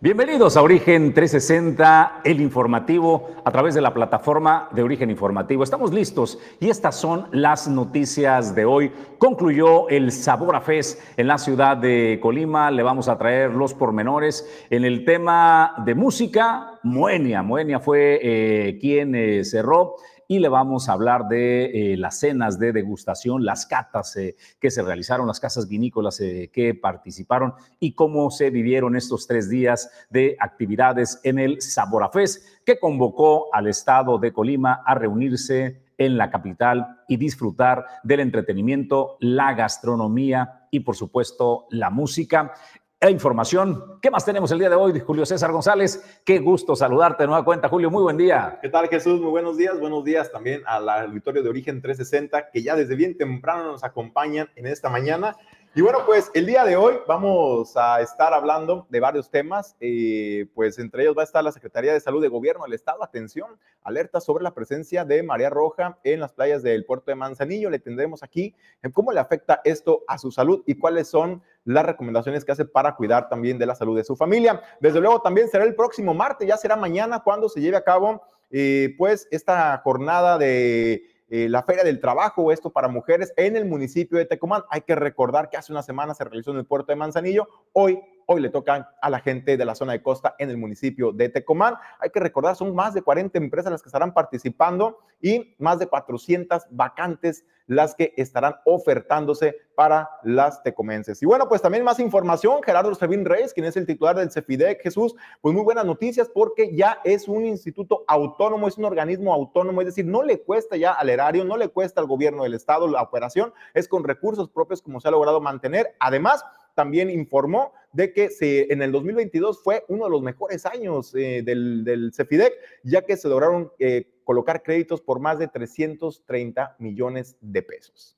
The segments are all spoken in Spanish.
Bienvenidos a Origen 360, el informativo, a través de la plataforma de Origen Informativo. Estamos listos y estas son las noticias de hoy. Concluyó el Sabor a Fest en la ciudad de Colima. Le vamos a traer los pormenores. En el tema de música, Moenia. Moenia fue eh, quien eh, cerró y le vamos a hablar de eh, las cenas de degustación, las catas eh, que se realizaron, las casas vinícolas eh, que participaron y cómo se vivieron estos tres días de actividades en el Saborafés, que convocó al Estado de Colima a reunirse en la capital y disfrutar del entretenimiento, la gastronomía y por supuesto la música e información. ¿Qué más tenemos el día de hoy, Julio César González? Qué gusto saludarte de nueva cuenta, Julio. Muy buen día. ¿Qué tal, Jesús? Muy buenos días. Buenos días también al auditorio de Origen 360, que ya desde bien temprano nos acompañan en esta mañana. Y bueno, pues el día de hoy vamos a estar hablando de varios temas, eh, pues entre ellos va a estar la Secretaría de Salud de Gobierno del Estado. Atención, alerta sobre la presencia de María Roja en las playas del puerto de Manzanillo. Le tendremos aquí cómo le afecta esto a su salud y cuáles son las recomendaciones que hace para cuidar también de la salud de su familia. Desde luego también será el próximo martes, ya será mañana cuando se lleve a cabo eh, pues esta jornada de eh, la Feria del Trabajo, esto para mujeres en el municipio de Tecomán. Hay que recordar que hace una semana se realizó en el puerto de Manzanillo. Hoy hoy le tocan a la gente de la zona de costa en el municipio de Tecomán. Hay que recordar, son más de 40 empresas las que estarán participando y más de 400 vacantes las que estarán ofertándose para las tecomenses. Y bueno, pues también más información, Gerardo Servín Reyes, quien es el titular del CEFIDEC, Jesús, pues muy buenas noticias porque ya es un instituto autónomo, es un organismo autónomo, es decir, no le cuesta ya al erario, no le cuesta al gobierno del estado la operación, es con recursos propios como se ha logrado mantener. Además, también informó de que en el 2022 fue uno de los mejores años eh, del, del, CEFIDEC, ya que se lograron eh, colocar créditos por más de 330 millones de pesos.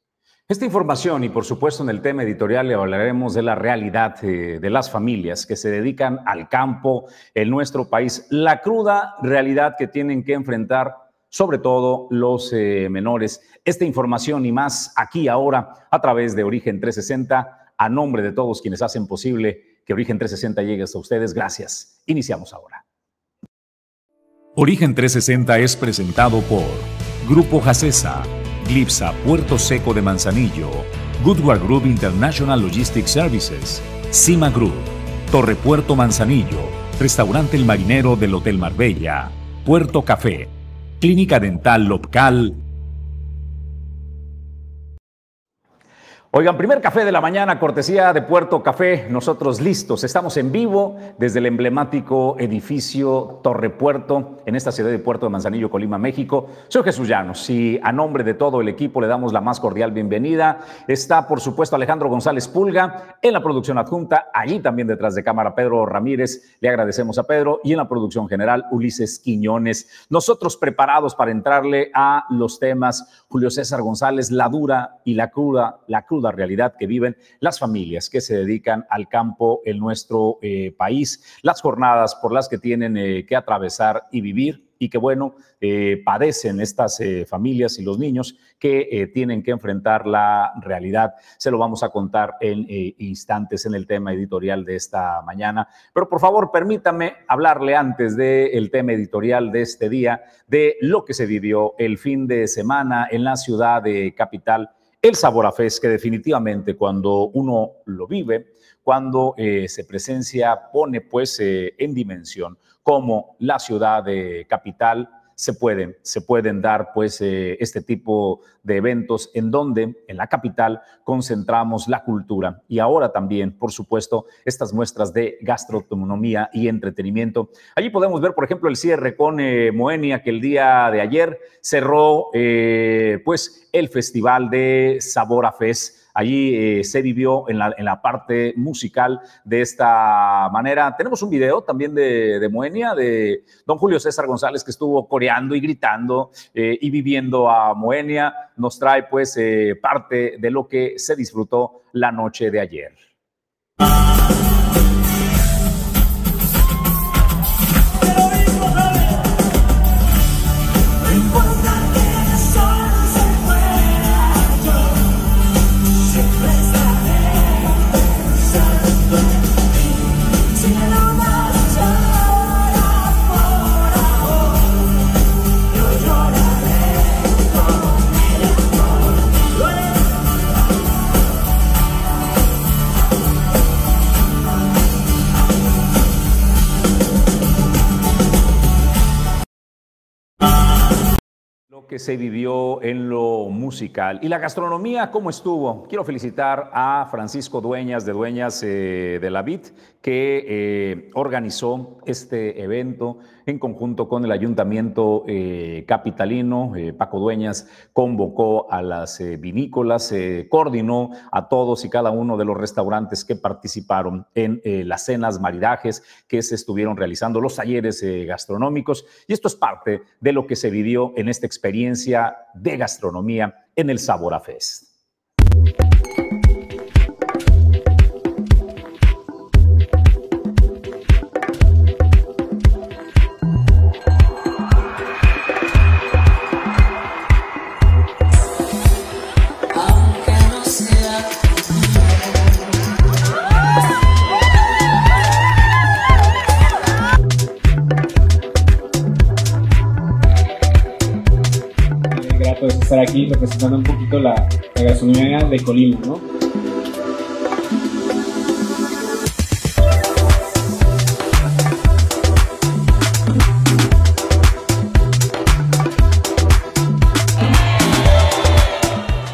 Esta información y por supuesto en el tema editorial le hablaremos de la realidad eh, de las familias que se dedican al campo en nuestro país, la cruda realidad que tienen que enfrentar sobre todo los menores. Esta información y más aquí ahora a través de Origen 360 a nombre de todos quienes hacen posible que Origen 360 llegue hasta ustedes, gracias. Iniciamos ahora. Origen 360 es presentado por Grupo Jacesa, Glipsa Puerto Seco de Manzanillo, Goodward Group International Logistics Services, Cima Group, Torre Puerto Manzanillo, Restaurante El Marinero del Hotel Marbella, Puerto Café, Clínica Dental Local Oigan, primer café de la mañana, cortesía de Puerto Café, nosotros listos. Estamos en vivo desde el emblemático edificio Torre Puerto, en esta ciudad de Puerto de Manzanillo, Colima, México. Soy Jesús Llanos y a nombre de todo el equipo le damos la más cordial bienvenida. Está, por supuesto, Alejandro González Pulga en la producción adjunta, allí también detrás de cámara Pedro Ramírez. Le agradecemos a Pedro y en la producción general Ulises Quiñones. Nosotros preparados para entrarle a los temas Julio César González, la dura y la cruda, la cruda la realidad que viven las familias que se dedican al campo en nuestro eh, país, las jornadas por las que tienen eh, que atravesar y vivir y que, bueno, eh, padecen estas familias y los niños que tienen que enfrentar la realidad. Se lo vamos a contar en instantes en el tema editorial de esta mañana. Pero por favor, permítame hablarle antes del tema editorial de este día, de lo que se vivió el fin de semana en la ciudad de Capital el sabor a que definitivamente cuando uno lo vive, cuando eh, se presencia, pone pues eh, en dimensión como la ciudad de capital se pueden, se pueden dar pues eh, este tipo de eventos en donde en la capital concentramos la cultura y ahora también, por supuesto, estas muestras de gastronomía y entretenimiento. Allí podemos ver, por ejemplo, el cierre con eh, Moenia que el día de ayer cerró eh, pues el festival de Sabor a Fest Allí eh, se vivió en la, parte musical de esta manera. Tenemos un video también de, Moenia, de don Julio César González, que estuvo coreando y gritando eh, y viviendo a Moenia. Nos trae pues eh, parte de lo que se disfrutó la noche de ayer. Que se vivió en lo musical. ¿Y la gastronomía cómo estuvo? Quiero felicitar a Francisco Dueñas de Dueñas eh, de la VIT, que eh, organizó este evento en conjunto con el ayuntamiento eh, capitalino. Paco Dueñas convocó a las vinícolas, coordinó a todos y cada uno de los restaurantes que participaron en las cenas, maridajes que se estuvieron realizando, los talleres gastronómicos. Y esto es parte de lo que se vivió en esta experiencia de gastronomía en el Sabora Fest. Aquí representando un poquito la, la gastronomía de Colima, ¿no?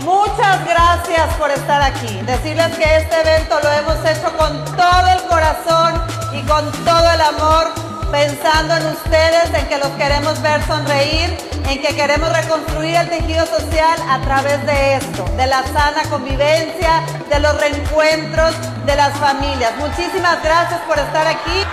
Muchas gracias por estar aquí. Decirles que este evento lo hemos hecho con todo el corazón y con todo el amor, pensando en ustedes, en que los queremos ver sonreír en que queremos reconstruir el tejido social a través de esto, de la sana convivencia, de los reencuentros de las familias. Muchísimas gracias por estar aquí.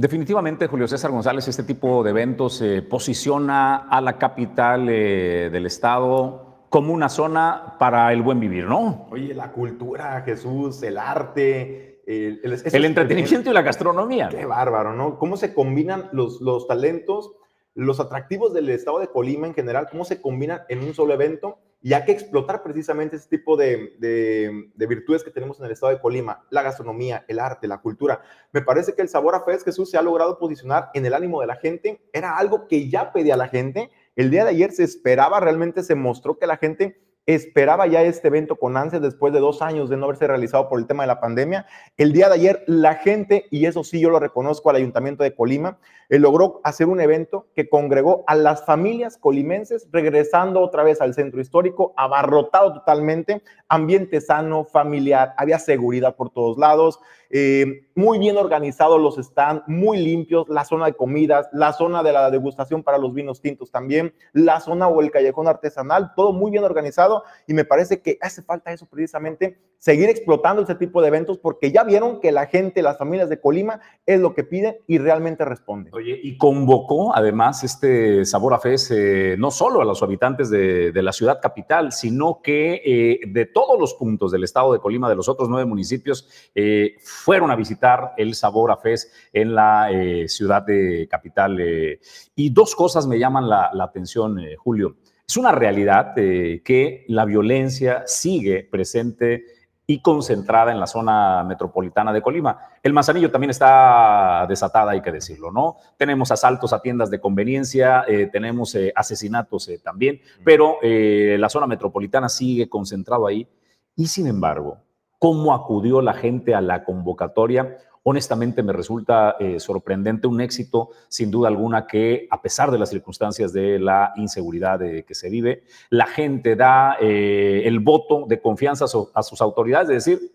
Definitivamente, Julio César González, este tipo de eventos eh, posiciona a la capital eh, del estado como una zona para el buen vivir, ¿no? Oye, la cultura, Jesús, el arte, el, el entretenimiento y la gastronomía. Qué bárbaro, ¿no? ¿Cómo se combinan los, los talentos, los atractivos del estado de Colima en general, cómo se combinan en un solo evento? Y hay que explotar precisamente ese tipo de, de, virtudes que tenemos en el estado de Colima, la gastronomía, el arte, la cultura. Me parece que el Sabor a Fest Jesús se ha logrado posicionar en el ánimo de la gente, era algo que ya pedía la gente. El día de ayer se esperaba, realmente se mostró que la gente esperaba ya este evento con ansias después de dos años de no haberse realizado por el tema de la pandemia. El día de ayer la gente, y eso sí yo lo reconozco al Ayuntamiento de Colima, eh, logró hacer un evento que congregó a las familias colimenses regresando otra vez al centro histórico, abarrotado totalmente, ambiente sano, familiar, había seguridad por todos lados, eh, muy bien organizados los stands, muy limpios, la zona de comidas, la zona de la degustación para los vinos tintos también, la zona o el callejón artesanal, todo muy bien organizado y me parece que hace falta eso precisamente, seguir explotando ese tipo de eventos porque ya vieron que la gente, las familias de Colima es lo que piden y realmente responden. Oye, y convocó además este Sabor a Fes eh, no solo a los habitantes de, la ciudad capital, sino que eh, de todos los puntos del estado de Colima, de los otros nueve municipios, eh, fueron a visitar el Sabor a Fes en la ciudad de capital. y dos cosas me llaman la, la atención, Julio. Es una realidad que la violencia sigue presente y concentrada en la zona metropolitana de Colima. El Manzanillo también está desatada, hay que decirlo, ¿no? Tenemos asaltos a tiendas de conveniencia, eh, tenemos eh, asesinatos eh, también, pero la zona metropolitana sigue concentrado ahí. Y sin embargo, ¿cómo acudió la gente a la convocatoria? honestamente me resulta eh, sorprendente, un éxito sin duda alguna que a pesar de las circunstancias de la inseguridad que se vive, la gente da eh, el voto de confianza a, sus autoridades, es decir,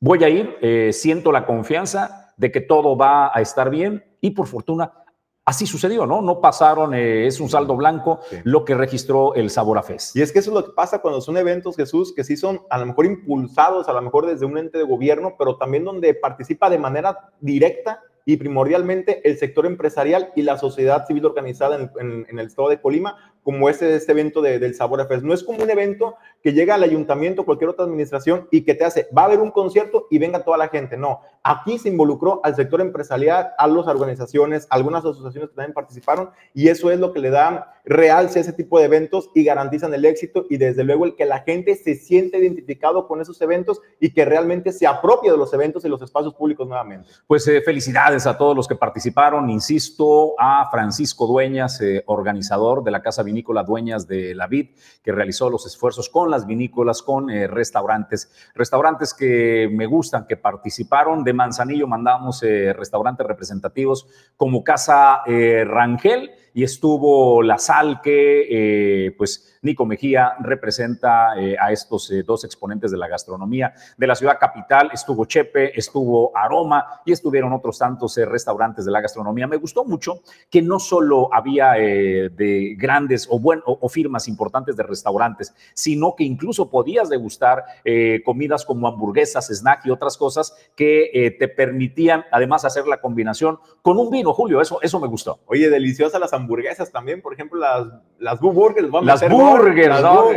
voy a ir, eh, siento la confianza de que todo va a estar bien y por fortuna Así sucedió, ¿no? No pasaron, eh, es un saldo blanco lo que registró el Sabor a Fest. Y es que eso es lo que pasa cuando son eventos, Jesús, que sí son a lo mejor impulsados, a lo mejor desde un ente de gobierno, pero también donde participa de manera directa y primordialmente el sector empresarial y la sociedad civil organizada en, el estado de Colima, como este, este evento del Sabor Fest. No es como un evento que llega al ayuntamiento, cualquier otra administración y que te hace, va a haber un concierto y venga toda la gente. No, aquí se involucró al sector empresarial, a las organizaciones, algunas asociaciones que también participaron y eso es lo que le da realce a ese tipo de eventos y garantizan el éxito y desde luego el que la gente se siente identificado con esos eventos y que realmente se apropie de los eventos y los espacios públicos nuevamente. Pues eh, felicidades a todos los que participaron, insisto, a Francisco Dueñas, eh, organizador de la Casa Vinícola Dueñas de la Vid, que realizó los esfuerzos con las vinícolas, con eh, restaurantes, restaurantes que me gustan, que participaron. De Manzanillo mandamos eh, restaurantes representativos como Casa eh, Rangel y estuvo La Sal, que pues Nico Mejía representa a estos dos exponentes de la gastronomía de la ciudad capital. Estuvo Chepe, estuvo Aroma y estuvieron otros tantos restaurantes de la gastronomía. Me gustó mucho que no solo había de grandes o, bueno, o firmas importantes de restaurantes, sino que incluso podías degustar eh, comidas como hamburguesas, snack y otras cosas que eh, te permitían además hacer la combinación con un vino, Julio, eso, eso me gustó. Oye, deliciosas las hamburguesas también, por ejemplo, las, las Burgers. las Burgers, ¿no?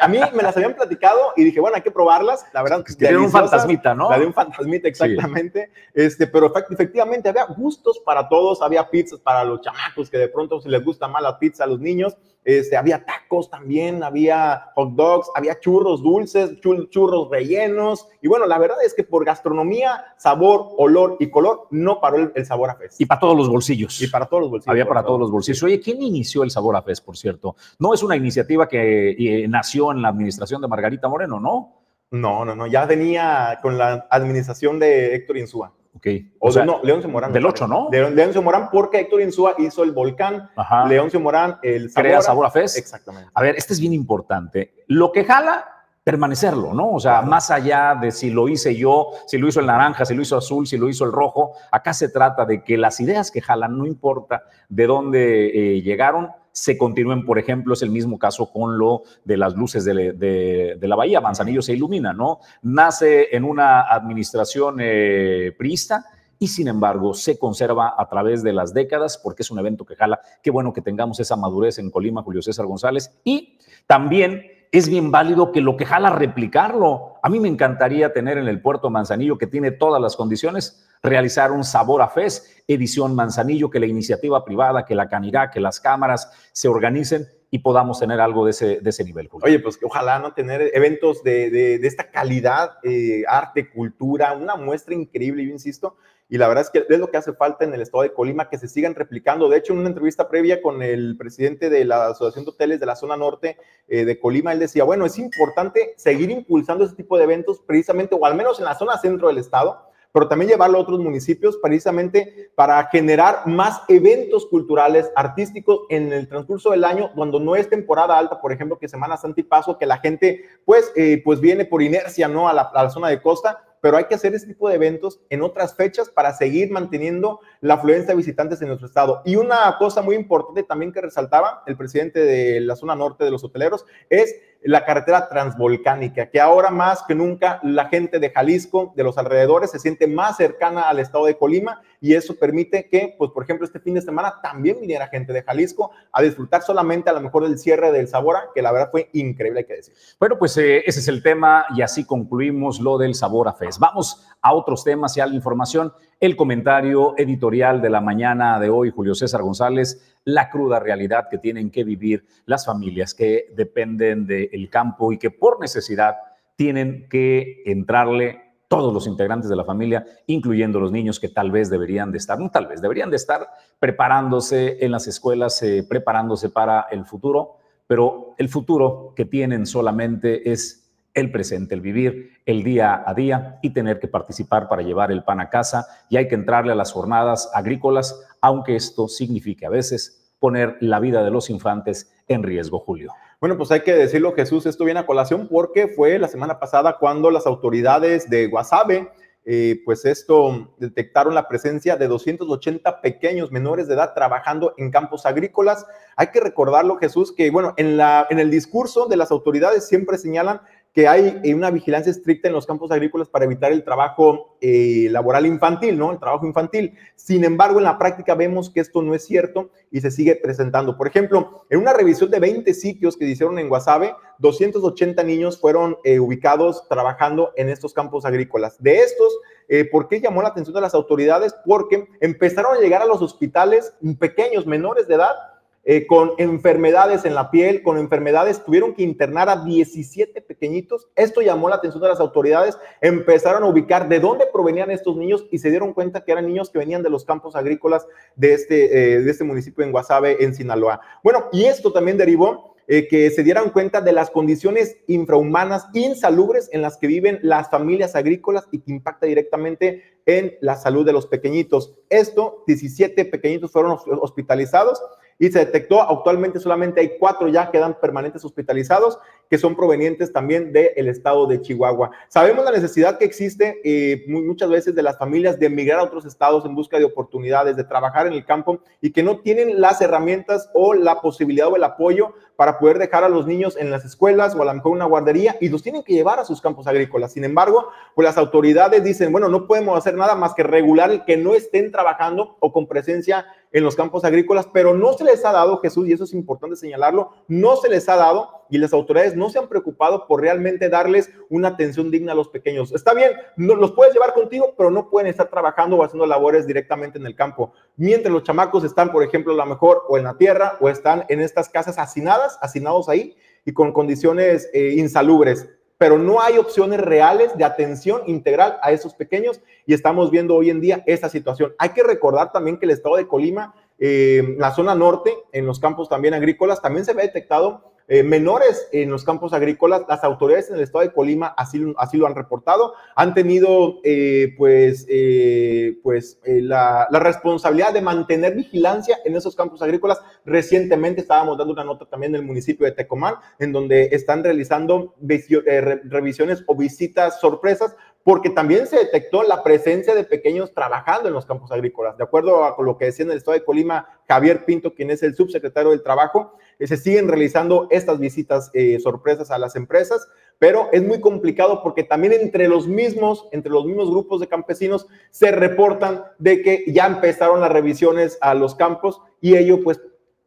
a mí me las habían platicado y dije, bueno, hay que probarlas, la verdad. que de un fantasmita, ¿no? La de un fantasmita, exactamente. Este, pero efectivamente había gustos para todos, había pizzas para los chamacos que de pronto se les gusta más la pizza a los niños, este, había tacos también, había hot dogs, había churros dulces, churros rellenos. Y bueno, la verdad es que por gastronomía, sabor, olor y color, no paró el, sabor a fest. Y para todos los bolsillos. Y para todos los bolsillos. Había para todos los bolsillos. Oye, ¿quién inició el sabor a fest, por cierto? No es una iniciativa que eh, nació en la administración de Margarita Moreno, ¿no? No, no, no, ya venía con la administración de Héctor Insúa. Ok. O, sea, no, León Morán. Del 8, ¿no? De, León Morán, porque Héctor Insúa hizo el volcán. León Morán, el. Crea sabor a fest. Exactamente. A ver, este es bien importante. Lo que jala, permanecerlo, ¿no? O sea, más allá de si lo hice yo, si lo hizo el naranja, si lo hizo azul, si lo hizo el rojo, acá se trata de que las ideas que jalan, no importa de dónde eh, llegaron, se continúen, por ejemplo, es el mismo caso con lo de las luces de, la bahía, Manzanillo se ilumina, ¿no? Nace en una administración eh, priista y sin embargo se conserva a través de las décadas porque es un evento que jala. Qué bueno que tengamos esa madurez en Colima, Julio César González. Y también es bien válido que lo que jala replicarlo. A mí me encantaría tener en el puerto Manzanillo, que tiene todas las condiciones, realizar un Sabor a Fes, edición Manzanillo, que la iniciativa privada, que la Canirá, que las cámaras se organicen y podamos tener algo de ese, de ese nivel. Oye, pues ojalá no tener eventos de, de, esta calidad, eh, arte, cultura, una muestra increíble, yo insisto, y la verdad es que es lo que hace falta en el estado de Colima, que se sigan replicando. De hecho, en una entrevista previa con el presidente de la Asociación de Hoteles de la zona norte eh, de Colima, él decía, bueno, es importante seguir impulsando ese tipo de eventos precisamente, o al menos en la zona centro del estado, pero también llevarlo a otros municipios precisamente para generar más eventos culturales, artísticos en el transcurso del año, cuando no es temporada alta, por ejemplo, que Semana Santa Paso, que la gente pues, eh, pues viene por inercia ¿no? a la zona de costa, pero hay que hacer este tipo de eventos en otras fechas para seguir manteniendo la afluencia de visitantes en nuestro estado. Y una cosa muy importante también que resaltaba el presidente de la zona norte de los hoteleros es la carretera transvolcánica, que ahora más que nunca la gente de Jalisco, de los alrededores, se siente más cercana al estado de Colima y eso permite que, pues, por ejemplo, este fin de semana también viniera gente de Jalisco a disfrutar solamente a lo mejor del cierre del Sabora, que la verdad fue increíble, hay que decir. Bueno, pues eh, ese es el tema y así concluimos lo del Sabora Fest. Vamos a otros temas y a la información. El comentario editorial de la mañana de hoy, Julio César González, la cruda realidad que tienen que vivir las familias que dependen del campo y que por necesidad tienen que entrarle todos los integrantes de la familia, incluyendo los niños que tal vez deberían de estar, no tal vez, deberían de estar preparándose en las escuelas, eh, preparándose para el futuro, pero el futuro que tienen solamente es el presente, el vivir el día a día y tener que participar para llevar el pan a casa y hay que entrarle a las jornadas agrícolas, aunque esto signifique a veces poner la vida de los infantes en riesgo, Julio. Bueno, pues hay que decirlo, Jesús, esto viene a colación porque fue la semana pasada cuando las autoridades de Guasave, eh, pues esto detectaron la presencia de 280 pequeños menores de edad trabajando en campos agrícolas. Hay que recordarlo, Jesús, que bueno, en, la, en el discurso de las autoridades siempre señalan que hay eh, una vigilancia estricta en los campos agrícolas para evitar el trabajo eh, laboral infantil, ¿no? El trabajo infantil. Sin embargo, en la práctica vemos que esto no es cierto y se sigue presentando. Por ejemplo, en una revisión de 20 sitios que se hicieron en Guasave, 280 niños fueron eh, ubicados trabajando en estos campos agrícolas. De estos, ¿por qué llamó la atención de las autoridades? Porque empezaron a llegar a los hospitales pequeños, menores de edad, eh, con enfermedades en la piel, con enfermedades, tuvieron que internar a 17 pequeñitos. Esto llamó la atención de las autoridades, empezaron a ubicar de dónde provenían estos niños y se dieron cuenta que eran niños que venían de los campos agrícolas de este, eh, de este municipio en Guasave, en Sinaloa. Bueno, y esto también derivó eh, que se dieran cuenta de las condiciones infrahumanas, insalubres en las que viven las familias agrícolas y que impacta directamente en la salud de los pequeñitos. Esto, 17 pequeñitos fueron hospitalizados y se detectó actualmente solamente hay cuatro ya quedan permanentes hospitalizados que son provenientes también del estado de Chihuahua. Sabemos la necesidad que existe eh, muchas veces de las familias de emigrar a otros estados en busca de oportunidades, de trabajar en el campo y que no tienen las herramientas o la posibilidad o el apoyo para poder dejar a los niños en las escuelas o a lo mejor una guardería y los tienen que llevar a sus campos agrícolas. Sin embargo, pues las autoridades dicen, bueno, no podemos hacer nada más que regular el que no estén trabajando o con presencia en los campos agrícolas, pero no se les ha dado, Jesús, y eso es importante señalarlo, no se les ha dado y las autoridades no se han preocupado por realmente darles una atención digna a los pequeños. Está bien, no, los puedes llevar contigo, pero no pueden estar trabajando o haciendo labores directamente en el campo. Mientras los chamacos están, por ejemplo, a lo mejor o en la tierra o están en estas casas hacinadas, hacinados ahí y con condiciones eh, insalubres pero no hay opciones reales de atención integral a esos pequeños y estamos viendo hoy en día esta situación. Hay que recordar también que el estado de Colima, eh, la zona norte, en los campos también agrícolas, también se ve detectado eh, menores en los campos agrícolas. Las autoridades en el estado de Colima así, así lo han reportado. Han tenido eh, pues, eh, pues la, responsabilidad de mantener vigilancia en esos campos agrícolas. Recientemente estábamos dando una nota también del municipio de Tecomán, en donde están realizando revisiones o visitas sorpresas porque también se detectó la presencia de pequeños trabajando en los campos agrícolas. De acuerdo a lo que decía en el estado de Colima Javier Pinto, quien es el subsecretario del Trabajo, eh, se siguen realizando estas visitas eh, sorpresas a las empresas, pero es muy complicado porque también entre los mismos, entre los mismos grupos de campesinos se reportan de que ya empezaron las revisiones a los campos y ello pues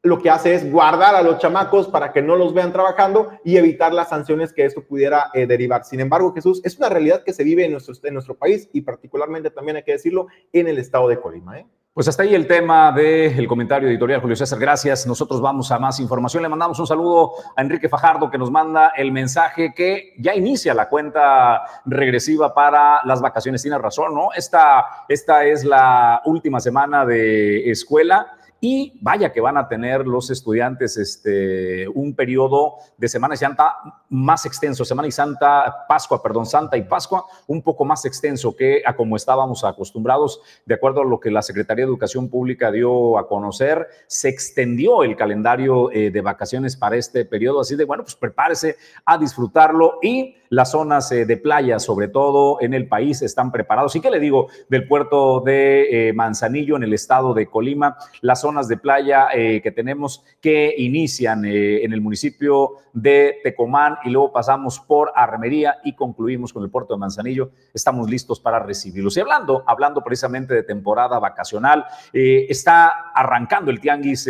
lo que hace es guardar a los chamacos para que no los vean trabajando y evitar las sanciones que esto pudiera eh, derivar. Sin embargo, Jesús, es una realidad que se vive en nuestro, en nuestro país y particularmente también hay que decirlo en el estado de Colima. ¿eh? Pues hasta ahí el tema del comentario editorial, Julio César. Gracias. Nosotros vamos a más información. Le mandamos un saludo a Enrique Fajardo que nos manda el mensaje que ya inicia la cuenta regresiva para las vacaciones. Tiene razón, ¿no? Esta, esta es la última semana de escuela y vaya que van a tener los estudiantes este, un periodo de Semana Santa más extenso, Semana y Santa, Pascua, perdón, Santa y Pascua, un poco más extenso que a como estábamos acostumbrados, de acuerdo a lo que la Secretaría de Educación Pública dio a conocer, se extendió el calendario eh, de vacaciones para este periodo, así de, bueno, pues prepárese a disfrutarlo y las zonas eh, de playa, sobre todo en el país, están preparados. ¿Y qué le digo del puerto de eh, Manzanillo en el estado de Colima? Las zonas de playa eh, que tenemos que inician en el municipio de Tecomán y luego pasamos por Armería y concluimos con el puerto de Manzanillo. Estamos listos para recibirlos. Y hablando, hablando precisamente de temporada vacacional, está arrancando el tianguis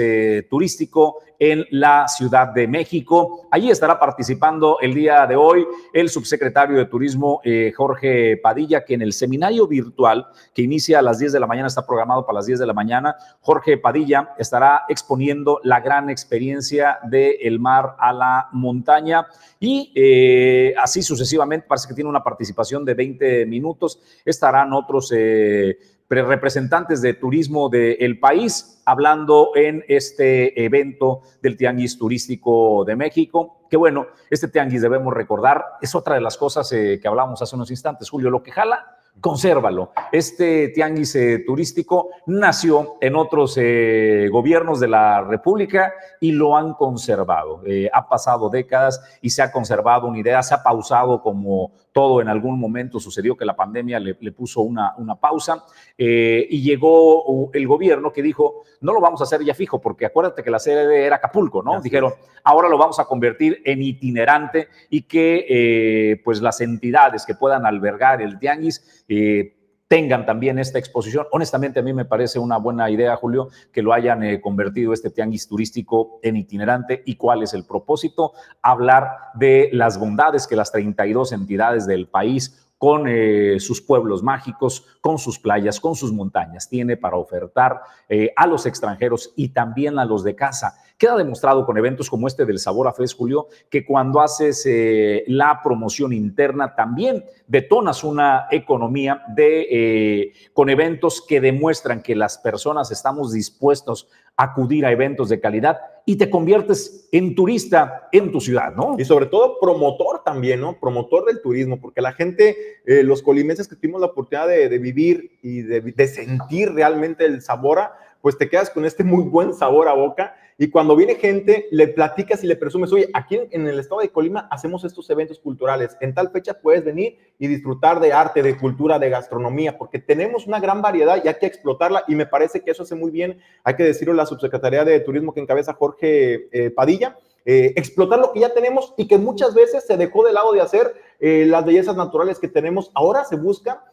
turístico en la Ciudad de México. Allí estará participando el día de hoy el subsecretario de Turismo eh, Jorge Padilla, que en el seminario virtual que inicia a las 10 de la mañana, está programado para las 10 de la mañana, Jorge Padilla estará exponiendo la gran experiencia del mar a la montaña y eh, así sucesivamente, parece que tiene una participación de 20 minutos, estarán otros... Eh, representantes de turismo del país hablando en este evento del Tianguis Turístico de México. Que bueno, este Tianguis debemos recordar, es otra de las cosas eh, que hablábamos hace unos instantes, Julio, lo que jala consérvalo. Este tianguis eh, turístico nació en otros eh, gobiernos de la República y lo han conservado. Ha pasado décadas y se ha conservado una idea, se ha pausado como todo en algún momento sucedió que la pandemia le, puso una, una pausa y llegó el gobierno que dijo, no lo vamos a hacer ya fijo, porque acuérdate que la sede era Acapulco, ¿no? Dijeron, ahora lo vamos a convertir en itinerante y que eh, pues las entidades que puedan albergar el tianguis eh, tengan también esta exposición. Honestamente, a mí me parece una buena idea, Julio, que lo hayan eh, convertido este tianguis turístico en itinerante. ¿Y cuál es el propósito? Hablar de las bondades que las 32 entidades del país con eh, sus pueblos mágicos, con sus playas, con sus montañas, tiene para ofertar eh, a los extranjeros y también a los de casa. Queda demostrado con eventos como este del Sabor a Fest, Julio, que cuando haces eh, la promoción interna también detonas una economía de, con eventos que demuestran que las personas estamos dispuestos acudir a eventos de calidad y te conviertes en turista en tu ciudad, ¿no? Y sobre todo promotor también, ¿no? Promotor del turismo, porque la gente, eh, los colimenses que tuvimos la oportunidad de, vivir y de, sentir realmente el sabor, pues te quedas con este muy buen sabor a boca y cuando viene gente, le platicas y le presumes, oye, aquí en el estado de Colima hacemos estos eventos culturales. En tal fecha puedes venir y disfrutar de arte, de cultura, de gastronomía, porque tenemos una gran variedad y hay que explotarla. Y me parece que eso hace muy bien, hay que decirlo, la subsecretaría de Turismo que encabeza Jorge eh, Padilla. Eh, explotar lo que ya tenemos y que muchas veces se dejó de lado de hacer eh, las bellezas naturales que tenemos. Ahora se busca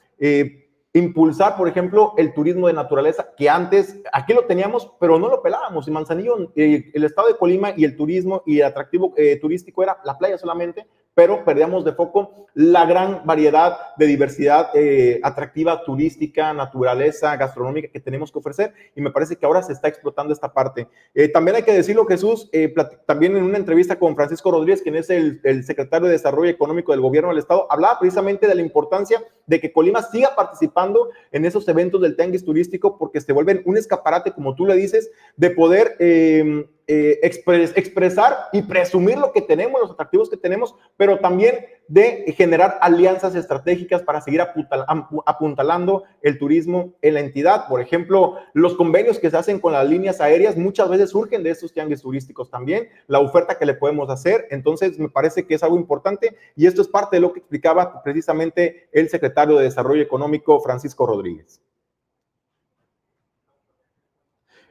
impulsar, por ejemplo, el turismo de naturaleza, que antes aquí lo teníamos, pero no lo pelábamos. En Manzanillo, eh, el estado de Colima y el turismo y el atractivo eh, turístico era la playa solamente, pero perdíamos de foco la gran variedad de diversidad eh, atractiva, turística, naturaleza, gastronómica que tenemos que ofrecer y me parece que ahora se está explotando esta parte. Eh, también hay que decirlo, Jesús, eh, también en una entrevista con Francisco Rodríguez, quien es el, el, secretario de Desarrollo Económico del Gobierno del Estado, hablaba precisamente de la importancia de que Colima siga participando en esos eventos del tianguis turístico porque se vuelven un escaparate, como tú le dices, de poder eh, expresar y presumir lo que tenemos, los atractivos que tenemos, pero también de generar alianzas estratégicas para seguir apuntalando el turismo en la entidad. Por ejemplo, los convenios que se hacen con las líneas aéreas muchas veces surgen de estos tianguis turísticos también, la oferta que le podemos hacer. Entonces, me parece que es algo importante y esto es parte de lo que explicaba precisamente el secretario de Desarrollo Económico, Francisco Rodríguez.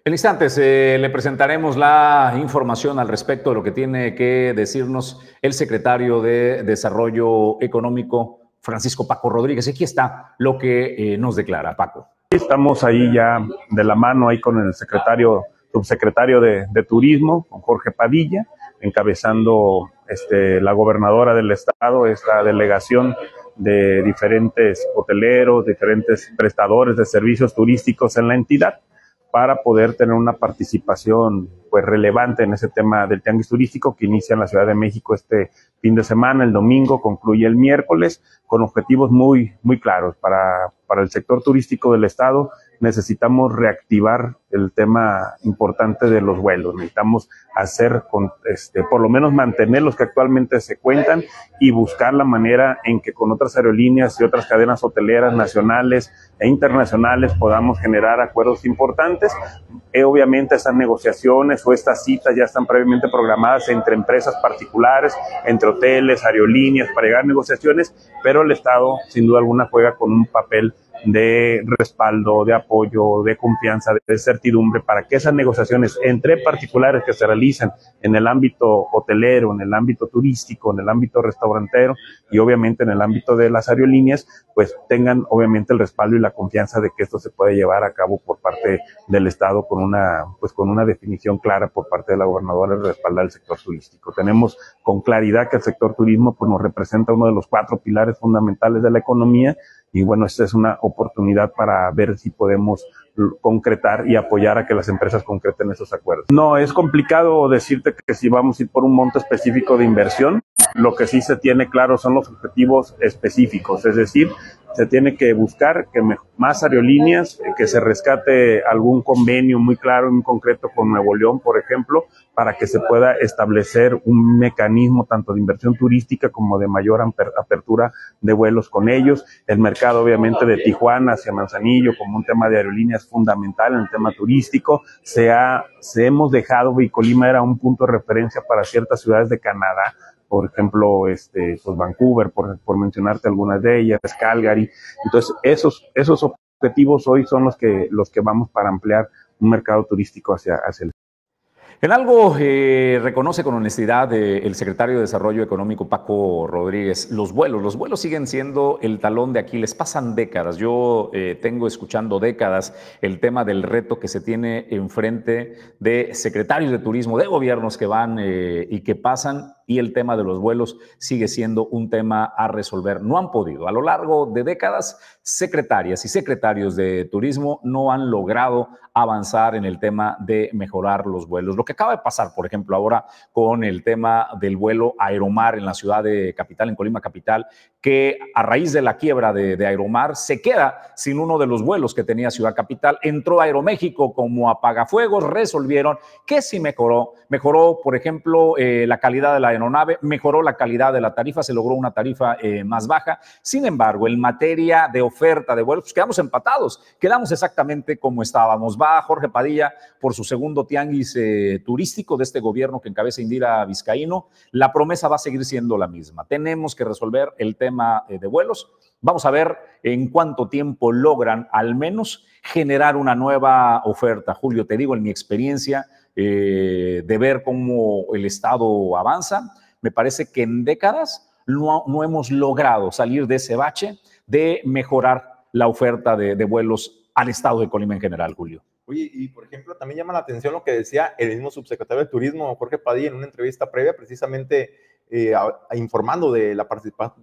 En instantes eh, le presentaremos la información al respecto de lo que tiene que decirnos el secretario de Desarrollo Económico, Francisco Paco Rodríguez. Aquí está lo que eh, nos declara Paco. Estamos ahí ya de la mano ahí con el secretario, subsecretario de, Turismo, con Jorge Padilla, encabezando este, la gobernadora del estado, esta delegación de diferentes hoteleros, diferentes prestadores de servicios turísticos en la entidad para poder tener una participación pues relevante en ese tema del tianguis turístico que inicia en la Ciudad de México este fin de semana, el domingo, concluye el miércoles, con objetivos muy, muy claros para, para el sector turístico del Estado, necesitamos reactivar el tema importante de los vuelos. Necesitamos hacer, con, este, por lo menos mantener los que actualmente se cuentan y buscar la manera en que con otras aerolíneas y otras cadenas hoteleras nacionales e internacionales podamos generar acuerdos importantes. Eh, obviamente esas negociaciones o estas citas ya están previamente programadas entre empresas particulares, entre hoteles, aerolíneas, para llegar a negociaciones, pero el Estado sin duda alguna juega con un papel de respaldo, de apoyo, de confianza, de certidumbre para que esas negociaciones entre particulares que se realizan en el ámbito hotelero, en el ámbito turístico, en el ámbito restaurantero y obviamente en el ámbito de las aerolíneas, pues tengan obviamente el respaldo y la confianza de que esto se puede llevar a cabo por parte del Estado con una, pues con una definición clara por parte de la gobernadora de respaldar el sector turístico. Tenemos con claridad que el sector turismo pues nos representa uno de los cuatro pilares fundamentales de la economía y bueno, esta es una oportunidad para ver si podemos concretar y apoyar a que las empresas concreten esos acuerdos. No, es complicado decirte que si vamos a ir por un monto específico de inversión, lo que sí se tiene claro son los objetivos específicos, es decir, se tiene que buscar que más aerolíneas, eh, que se rescate algún convenio muy claro muy concreto con Nuevo León, por ejemplo, para que se pueda establecer un mecanismo tanto de inversión turística como de mayor apertura de vuelos con ellos. El mercado, obviamente, de Tijuana hacia Manzanillo como un tema de aerolíneas fundamental en el tema turístico. Se, ha, se hemos dejado, y Colima era un punto de referencia para ciertas ciudades de Canadá, por ejemplo, este, pues Vancouver, por, por mencionarte algunas de ellas, Calgary. Entonces, esos, esos objetivos hoy son los que, los que vamos para ampliar un mercado turístico hacia, hacia el en algo eh, reconoce con honestidad eh, el secretario de Desarrollo Económico Paco Rodríguez, los vuelos. Los vuelos siguen siendo el talón de Aquiles, pasan décadas. Yo eh, tengo escuchando décadas el tema del reto que se tiene enfrente de secretarios de turismo, de gobiernos que van y que pasan y el tema de los vuelos sigue siendo un tema a resolver. No han podido. A lo largo de décadas, secretarias y secretarios de turismo no han logrado avanzar en el tema de mejorar los vuelos. Lo que acaba de pasar, por ejemplo, ahora con el tema del vuelo Aeromar en la ciudad de Capital, en Colima Capital, que a raíz de la quiebra de, Aeromar se queda sin uno de los vuelos que tenía Ciudad Capital. Entró Aeroméxico como apagafuegos, resolvieron que sí mejoró. Mejoró, por ejemplo, eh, la calidad de la aeronave, mejoró la calidad de la tarifa, se logró una tarifa eh, más baja. Sin embargo, en materia de oferta de vuelos, pues quedamos empatados, quedamos exactamente como estábamos. Va Jorge Padilla por su segundo tianguis eh, turístico de este gobierno que encabeza Indira Vizcaíno. La promesa va a seguir siendo la misma. Tenemos que resolver el tema eh, de vuelos. Vamos a ver en cuánto tiempo logran al menos generar una nueva oferta. Julio, te digo, en mi experiencia, de ver cómo el Estado avanza, me parece que en décadas no, hemos logrado salir de ese bache de mejorar la oferta de, vuelos al estado de Colima en general, Julio. Oye, y por ejemplo, también llama la atención lo que decía el mismo subsecretario de Turismo, Jorge Padilla, en una entrevista previa, precisamente eh, informando de la,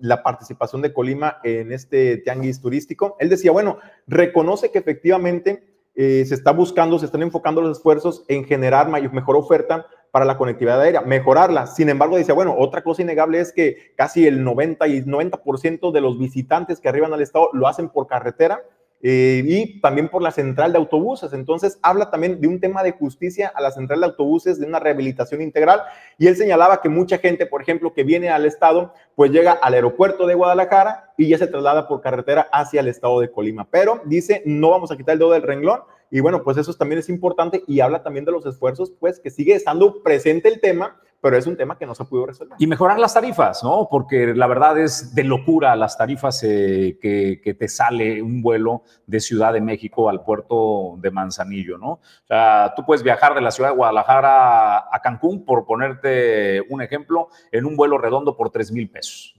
la, participación de Colima en este tianguis turístico. Él decía, bueno, reconoce que efectivamente eh, se está buscando, se están enfocando los esfuerzos en generar mayor, mejor oferta para la conectividad aérea, mejorarla. Sin embargo, dice, bueno, otra cosa innegable es que casi el 90 y 90% de los visitantes que arriban al estado lo hacen por carretera eh, y también por la central de autobuses. Entonces, habla también de un tema de justicia a la central de autobuses, de una rehabilitación integral. Y él señalaba que mucha gente, por ejemplo, que viene al estado, pues llega al aeropuerto de Guadalajara y ya se traslada por carretera hacia el estado de Colima. Pero dice, no vamos a quitar el dedo del renglón y bueno, pues eso también es importante y habla también de los esfuerzos, pues que sigue estando presente el tema, pero es un tema que no se pudo resolver. Y mejorar las tarifas, ¿no? Porque la verdad es de locura las tarifas eh, que, te sale un vuelo de Ciudad de México al puerto de Manzanillo, ¿no? O sea, tú puedes viajar de la ciudad de Guadalajara a Cancún, por ponerte un ejemplo, en un vuelo redondo por 3 mil pesos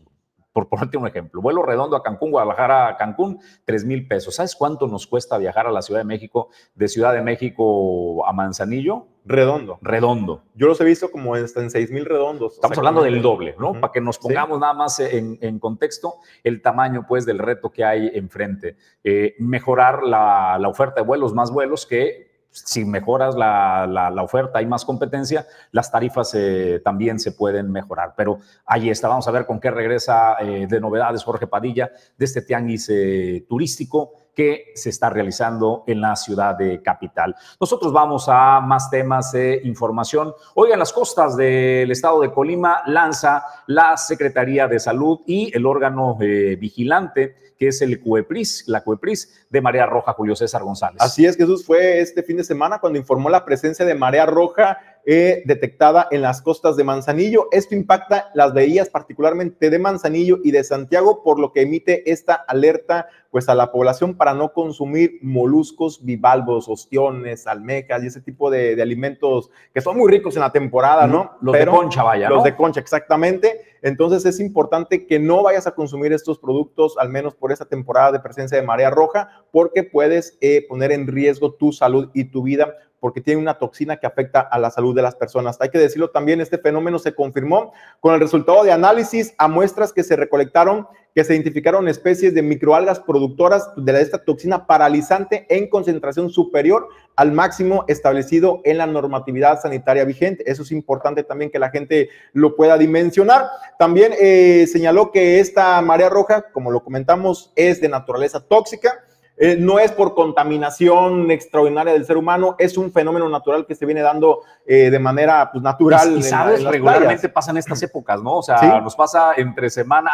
por ponerte un ejemplo, vuelo redondo a Cancún, Guadalajara a Cancún, 3 mil pesos. ¿Sabes cuánto nos cuesta viajar a la Ciudad de México, de Ciudad de México a Manzanillo? Redondo. Redondo. Yo los he visto como en 6 mil redondos. Estamos hablando del doble, ¿no? Para que nos pongamos nada más en, contexto el tamaño, pues, del reto que hay enfrente. Eh, mejorar la, la oferta de vuelos, más vuelos que si mejoras la, oferta, hay más competencia, las tarifas eh, también se pueden mejorar. Pero ahí está, vamos a ver con qué regresa eh, de novedades Jorge Padilla de este tianguis eh, turístico que se está realizando en la ciudad de Capital. Nosotros vamos a más temas de información. Hoy en las costas del estado de Colima lanza la Secretaría de Salud y el órgano vigilante que es el CUEPRIS, la CUEPRIS de Marea Roja, Julio César González. Así es, Jesús, fue este fin de semana cuando informó la presencia de Marea Roja eh, detectada en las costas de Manzanillo. Esto impacta las bahías particularmente de Manzanillo y de Santiago, por lo que emite esta alerta pues a la población para no consumir moluscos, bivalvos, ostiones, almecas y ese tipo de, alimentos que son muy ricos en la temporada, ¿no? Los de concha, vaya. Los de concha, exactamente. Entonces es importante que no vayas a consumir estos productos, al menos por esta temporada de presencia de marea roja, porque puedes eh, poner en riesgo tu salud y tu vida porque tiene una toxina que afecta a la salud de las personas. Hay que decirlo también, este fenómeno se confirmó con el resultado de análisis a muestras que se recolectaron, que se identificaron especies de microalgas productoras de esta toxina paralizante en concentración superior al máximo establecido en la normatividad sanitaria vigente. Eso es importante también que la gente lo pueda dimensionar. También eh, señaló que esta marea roja, como lo comentamos, es de naturaleza tóxica eh, no es por contaminación extraordinaria del ser humano, es un fenómeno natural que se viene dando eh, de manera pues, natural. Y, sabes, regularmente pasan estas épocas, ¿no? O sea, nos pasa entre semana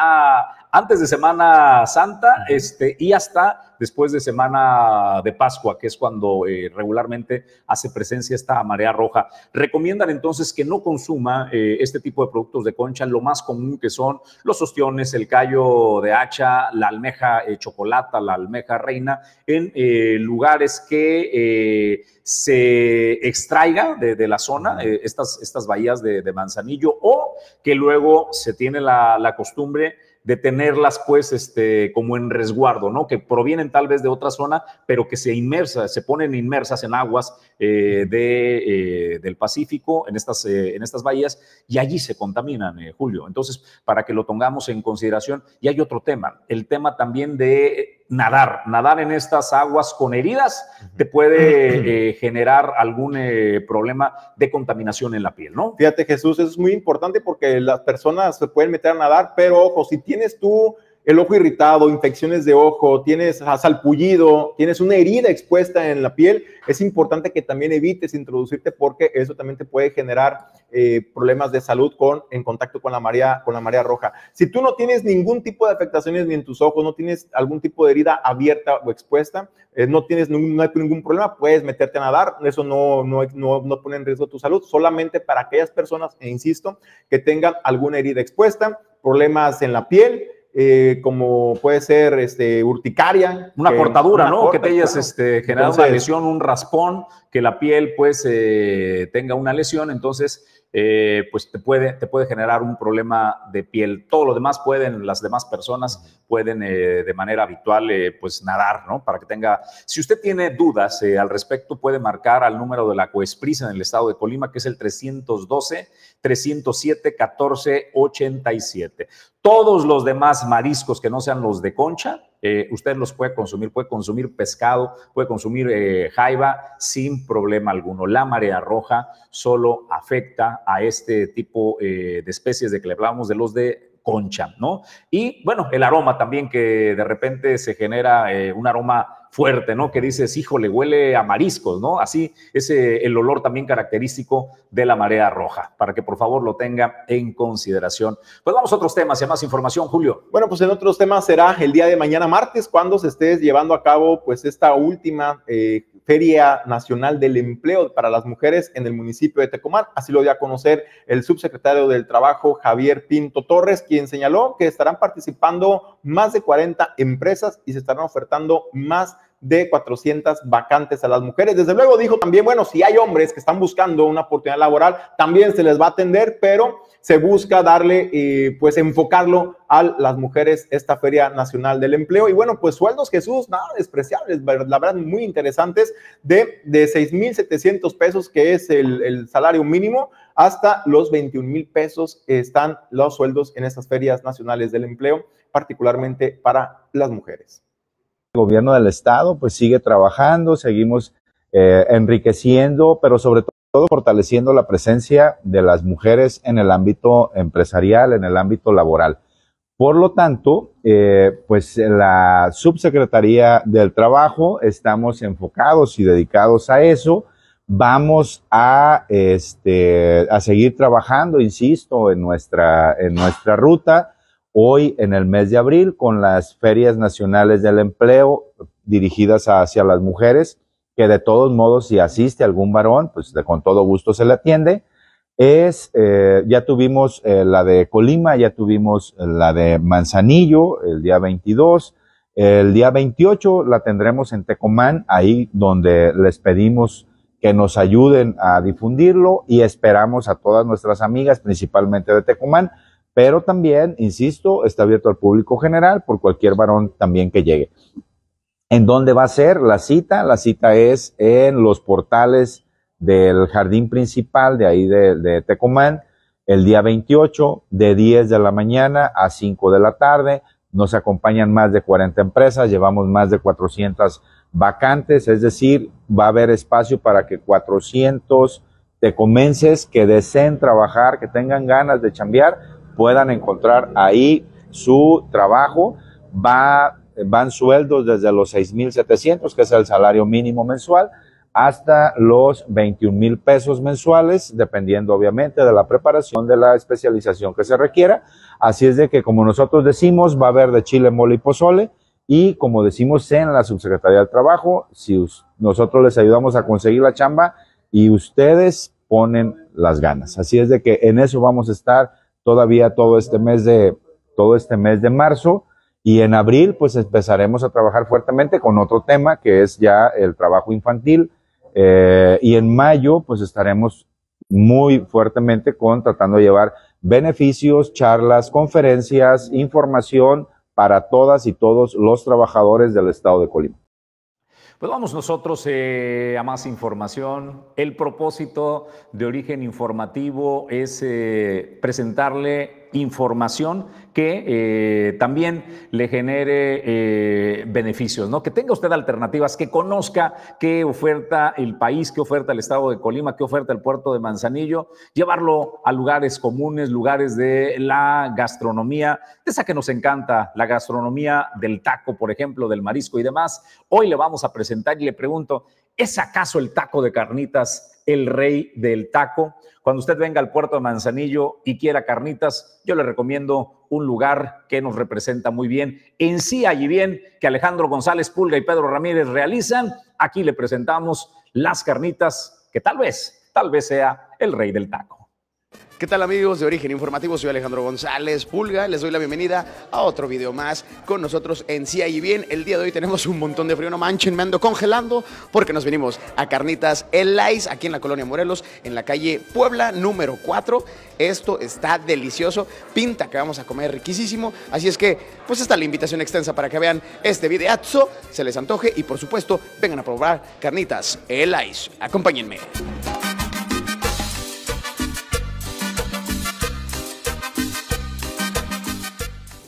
antes de Semana Santa este, y hasta después de Semana de Pascua, que es cuando eh, regularmente hace presencia esta marea roja. Recomiendan entonces que no consuma eh, este tipo de productos de concha, lo más común que son los ostiones, el callo de hacha, la almeja eh, chocolata, la almeja reina, en lugares que se extraiga de, la zona, estas, estas bahías de, Manzanillo, o que luego se tiene la, la costumbre de tenerlas pues este, como en resguardo, ¿no? Que provienen tal vez de otra zona, pero que se inmersa, se ponen inmersas en aguas eh, de, eh, del Pacífico, en estas, eh, en estas bahías, y allí se contaminan, Julio. Entonces, para que lo tengamos en consideración, y hay otro tema, el tema también de nadar. Nadar en estas aguas con heridas te puede eh, generar algún eh, problema de contaminación en la piel, ¿no? Fíjate, Jesús, eso es muy importante porque las personas se pueden meter a nadar, pero ojo, si tienes tú el ojo irritado, infecciones de ojo, tienes salpullido, tienes una herida expuesta en la piel, es importante que también evites introducirte porque eso también te puede generar eh, problemas de salud con, en contacto con la, marea, con la marea roja. Si tú no tienes ningún tipo de afectaciones ni en tus ojos, no tienes algún tipo de herida abierta o expuesta, eh, no tienes ningún, no hay ningún problema, puedes meterte a nadar, eso no, no, no, no pone en riesgo tu salud, solamente para aquellas personas, e insisto, que tengan alguna herida expuesta, problemas en la piel, eh, como puede ser este, urticaria. Una cortadura, ¿no? que te hayas este, generado una lesión, un raspón, que la piel pues eh, tenga una lesión, entonces eh, pues te puede, te puede generar un problema de piel. Todo lo demás pueden, las demás personas pueden de manera habitual pues nadar, ¿no? Para que tenga, si usted tiene dudas al respecto, puede marcar al número de la Coesprisa en el estado de Colima, que es el 312 307 1487. Todos los demás mariscos que no sean los de concha, eh, usted los puede consumir, puede consumir pescado, puede consumir eh, jaiba sin problema alguno. La marea roja solo afecta a este tipo eh, de especies de que le hablamos de los de concha, ¿no? Y bueno, el aroma también que de repente se genera un aroma fuerte, ¿no? Que dices, híjole, huele a mariscos, ¿no? Así es el olor también característico de la marea roja, para que por favor lo tenga en consideración. Pues vamos a otros temas y a más información, Julio. Bueno, pues en otros temas será el día de mañana martes, cuando se esté llevando a cabo pues esta última eh, Feria Nacional del Empleo para las Mujeres en el municipio de Tecomán. Así lo dio a conocer el subsecretario del Trabajo, Javier Pinto Torres, quien señaló que estarán participando más de 40 empresas y se estarán ofertando más 400 vacantes a las mujeres. Desde luego dijo también, bueno, si hay hombres que están buscando una oportunidad laboral, también se les va a atender, pero se busca darle, eh, pues enfocarlo a las mujeres esta Feria Nacional del Empleo. Y bueno, pues sueldos, Jesús, nada despreciables, la verdad, muy interesantes, de, de 6,700 pesos, que es el, el salario mínimo, hasta los 21 mil pesos están los sueldos en estas ferias nacionales del empleo, particularmente para las mujeres. El gobierno del estado pues sigue trabajando, seguimos eh, enriqueciendo, pero sobre todo fortaleciendo la presencia de las mujeres en el ámbito empresarial, en el ámbito laboral. Por lo tanto, eh, pues en la subsecretaría del trabajo estamos enfocados y dedicados a eso. Vamos a, este, a seguir trabajando, insisto, en nuestra, en nuestra ruta hoy en el mes de abril con las ferias nacionales del empleo dirigidas hacia las mujeres, que de todos modos si asiste algún varón, pues con todo gusto se le atiende. Es, eh, ya tuvimos eh, la de Colima, ya tuvimos la de Manzanillo el día 22, el día 28 la tendremos en Tecomán, ahí donde les pedimos que nos ayuden a difundirlo y esperamos a todas nuestras amigas, principalmente de Tecomán, pero también, insisto, está abierto al público general por cualquier varón también que llegue. ¿En dónde va a ser la cita? La cita es en los portales del jardín principal de ahí de, Tecomán, el día 28, de 10 de la mañana a 5 de la tarde. Nos acompañan más de 40 empresas, llevamos más de 400 vacantes, es decir, va a haber espacio para que 400 tecomenses que deseen trabajar, que tengan ganas de chambear, puedan encontrar ahí su trabajo. Va, van sueldos desde los 6.700, que es el salario mínimo mensual, hasta los 21 mil pesos mensuales, dependiendo obviamente de la preparación de la especialización que se requiera. Así es de que, como nosotros decimos, va a haber de chile, mole y pozole. Y como decimos en la Subsecretaría del Trabajo, si nosotros les ayudamos a conseguir la chamba y ustedes ponen las ganas. Así es de que en eso vamos a estar todavía todo este mes de, todo este mes de marzo. Y en abril, pues empezaremos a trabajar fuertemente con otro tema que es ya el trabajo infantil. Eh, y en mayo, pues estaremos muy fuertemente con tratando de llevar beneficios, charlas, conferencias, información para todas y todos los trabajadores del estado de Colima. Pues vamos nosotros eh, a más información. El propósito de origen informativo es eh, presentarle información que eh, también le genere eh, beneficios, ¿no? Que tenga usted alternativas, que conozca qué oferta el país, qué oferta el estado de Colima, qué oferta el puerto de Manzanillo, llevarlo a lugares comunes, lugares de la gastronomía, esa que nos encanta, la gastronomía del taco, por ejemplo, del marisco y demás. Hoy le vamos a presentar y le pregunto, ¿es acaso el taco de carnitas el rey del taco? Cuando usted venga al puerto de Manzanillo y quiera carnitas, yo le recomiendo un lugar que nos representa muy bien. En sí, allí bien, que Alejandro González Pulga y Pedro Ramírez realizan. Aquí le presentamos las carnitas que tal vez, tal vez sea el rey del taco. ¿Qué tal amigos de Origen Informativo? Soy Alejandro González Pulga. Les doy la bienvenida a otro video más con nosotros en Sí y Bien. El día de hoy tenemos un montón de frío, no manchen, me ando congelando porque nos venimos a Carnitas El Lais, aquí en la colonia Morelos, en la calle Puebla número 4. Esto está delicioso, pinta que vamos a comer riquísimo. Así es que, pues está la invitación extensa para que vean este videazo, se les antoje y por supuesto vengan a probar Carnitas El Lais. Acompáñenme.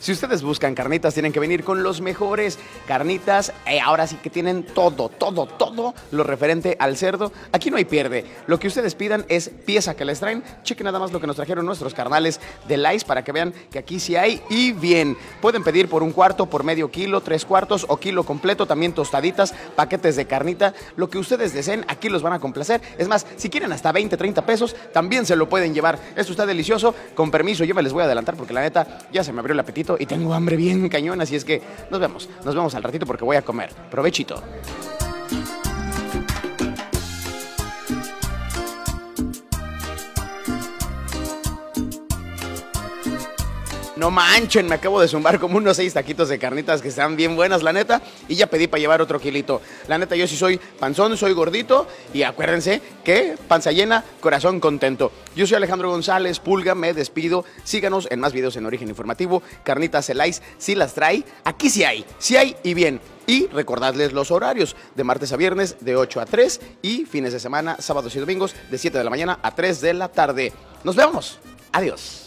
Si ustedes buscan carnitas, tienen que venir con los mejores carnitas. Eh, ahora sí que tienen todo, todo, todo lo referente al cerdo. Aquí no hay pierde. Lo que ustedes pidan es pieza que les traen. Chequen nada más lo que nos trajeron nuestros carnales de Lice para que vean que aquí sí hay y bien. Pueden pedir por un cuarto, por medio kilo, tres cuartos o kilo completo. También tostaditas, paquetes de carnita. Lo que ustedes deseen, aquí los van a complacer. Es más, si quieren hasta 20, 30 pesos, también se lo pueden llevar. Esto está delicioso. Con permiso, yo me les voy a adelantar porque la neta ya se me abrió el apetito y tengo hambre bien cañón, así es que nos vemos, nos vemos al ratito porque voy a comer. Provechito. No manchen, me acabo de zumbar como unos seis taquitos de carnitas que están bien buenas, la neta. Y ya pedí para llevar otro kilito. La neta, yo sí soy panzón, soy gordito. Y acuérdense que panza llena, corazón contento. Yo soy Alejandro González, Pulga, me despido. Síganos en más videos en Origen Informativo. Carnitas Celais, si las trae. Aquí sí hay, sí hay y bien. Y recordadles los horarios de martes a viernes de 8 a 3 y fines de semana, sábados y domingos de 7 de la mañana a 3 de la tarde. Nos vemos. Adiós.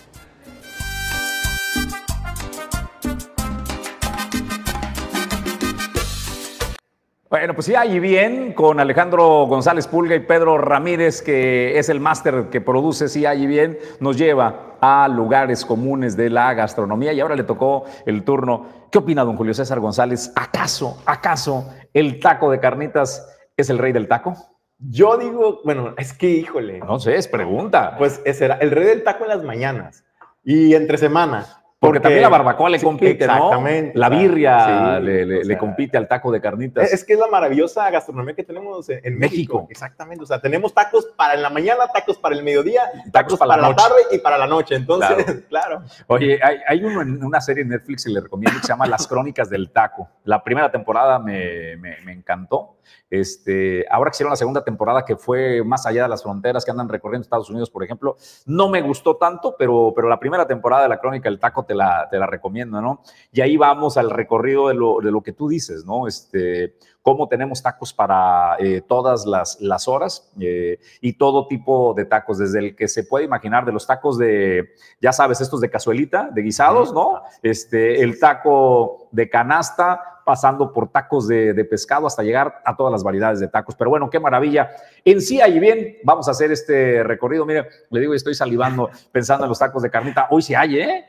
Bueno, pues sí, ahí bien, con Alejandro González Pulga y Pedro Ramírez, que es el máster que produce Sí, ahí bien, nos lleva a lugares comunes de la gastronomía. Y ahora le tocó el turno. ¿Qué opina don Julio César González? ¿Acaso, acaso el taco de carnitas es el rey del taco? Yo digo, bueno, es que híjole. No sé, es pregunta. Pues ese era el rey del taco en las mañanas y entre semana. Porque, también la barbacoa le compite, exactamente, ¿no? La birria le, compite al taco de carnitas. Es que es la maravillosa gastronomía que tenemos en, México. Exactamente. O sea, tenemos tacos para en la mañana, tacos para el mediodía, tacos, para, la, tarde y para la noche. Entonces, claro. Oye, hay, una serie en Netflix que le recomiendo que se llama Las Crónicas del Taco. La primera temporada me, me encantó. Este, ahora que hicieron la segunda temporada que fue más allá de las fronteras que andan recorriendo Estados Unidos, por ejemplo, no me gustó tanto, pero, pero la primera temporada de la Crónica del Taco te la, te la recomiendo, ¿no? Y ahí vamos al recorrido de lo, de lo que tú dices, ¿no? Este, cómo tenemos tacos para eh, todas las, las horas eh, y todo tipo de tacos, desde el que se puede imaginar, de los tacos de, ya sabes, estos de cazuelita, de guisados, ¿no? Este, el taco de canasta, pasando por tacos de, de pescado hasta llegar a todas las variedades de tacos. Pero bueno, qué maravilla. En sí, ahí bien, vamos a hacer este recorrido. Mire, le digo, estoy salivando pensando en los tacos de carnita. Hoy sí hay, ¿eh?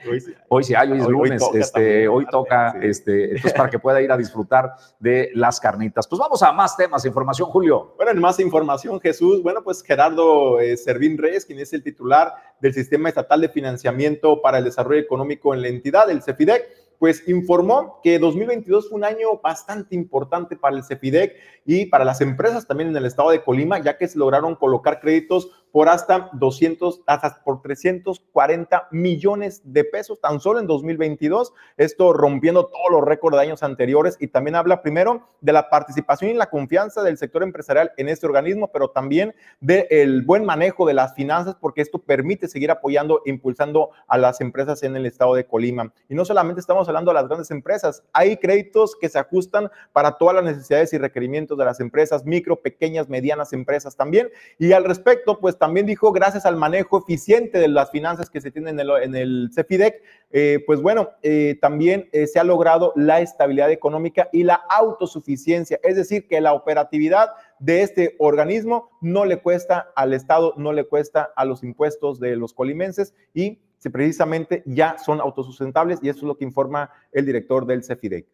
Hoy sí hay, hoy es Hoy- hoy lunes, toca este, también, hoy toca, sí. este, entonces para que pueda ir a disfrutar de las carnitas. Pues vamos a más temas, información, Julio. Bueno, en más información, Jesús, bueno, pues Gerardo eh, Servín Reyes, quien es el titular del Sistema Estatal de Financiamiento para el Desarrollo Económico en la entidad, el CEFIDEC, pues informó que 2022 fue un año bastante importante para el CEFIDEC y para las empresas también en el estado de Colima, ya que se lograron colocar créditos por hasta 200, hasta por 340 millones de pesos tan solo en 2022, esto rompiendo todos los récords de años anteriores y también habla primero de la participación y la confianza del sector empresarial en este organismo, pero también del buen manejo de las finanzas, porque esto permite seguir apoyando e impulsando a las empresas en el estado de Colima. Y no solamente estamos hablando de las grandes empresas, hay créditos que se ajustan para todas las necesidades y requerimientos de las empresas, micro, pequeñas, medianas empresas también. Y al respecto, pues también dijo, gracias al manejo eficiente de las finanzas que se tienen en el, en CEFIDEC, eh, pues bueno, eh, también eh, se ha logrado la estabilidad económica y la autosuficiencia, es decir, que la operatividad de este organismo no le cuesta al Estado, no le cuesta a los impuestos de los colimenses y si precisamente ya son autosustentables y eso es lo que informa el director del CEFIDEC.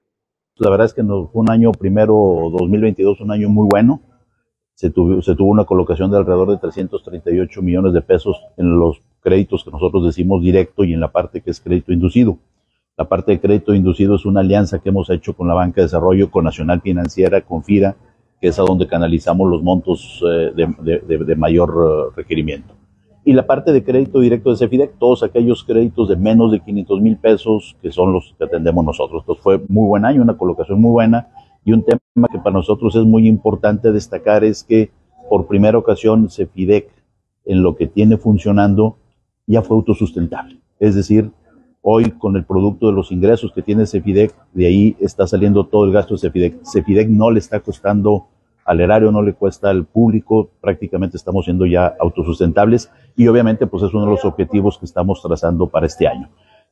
La verdad es que nos fue un año primero, 2022, un año muy bueno. Se tuvo, se tuvo una colocación de alrededor de 338 millones de pesos en los créditos que nosotros decimos directo y en la parte que es crédito inducido. La parte de crédito inducido es una alianza que hemos hecho con la Banca de Desarrollo, con Nacional Financiera, con FIRA, que es a donde canalizamos los montos eh, de, de, mayor uh, requerimiento. Y la parte de crédito directo de CEFIDEC, todos aquellos créditos de menos de 500 mil pesos, que son los que atendemos nosotros. Entonces fue muy buen año, una colocación muy buena. Y un tema que para nosotros es muy importante destacar es que por primera ocasión CEFIDEC, en lo que tiene funcionando, ya fue autosustentable. Es decir, hoy con el producto de los ingresos que tiene CEFIDEC, de ahí está saliendo todo el gasto de CEFIDEC. CEFIDEC no le está costando al erario, no le cuesta al público, prácticamente estamos siendo ya autosustentables y obviamente pues es uno de los objetivos que estamos trazando para este año.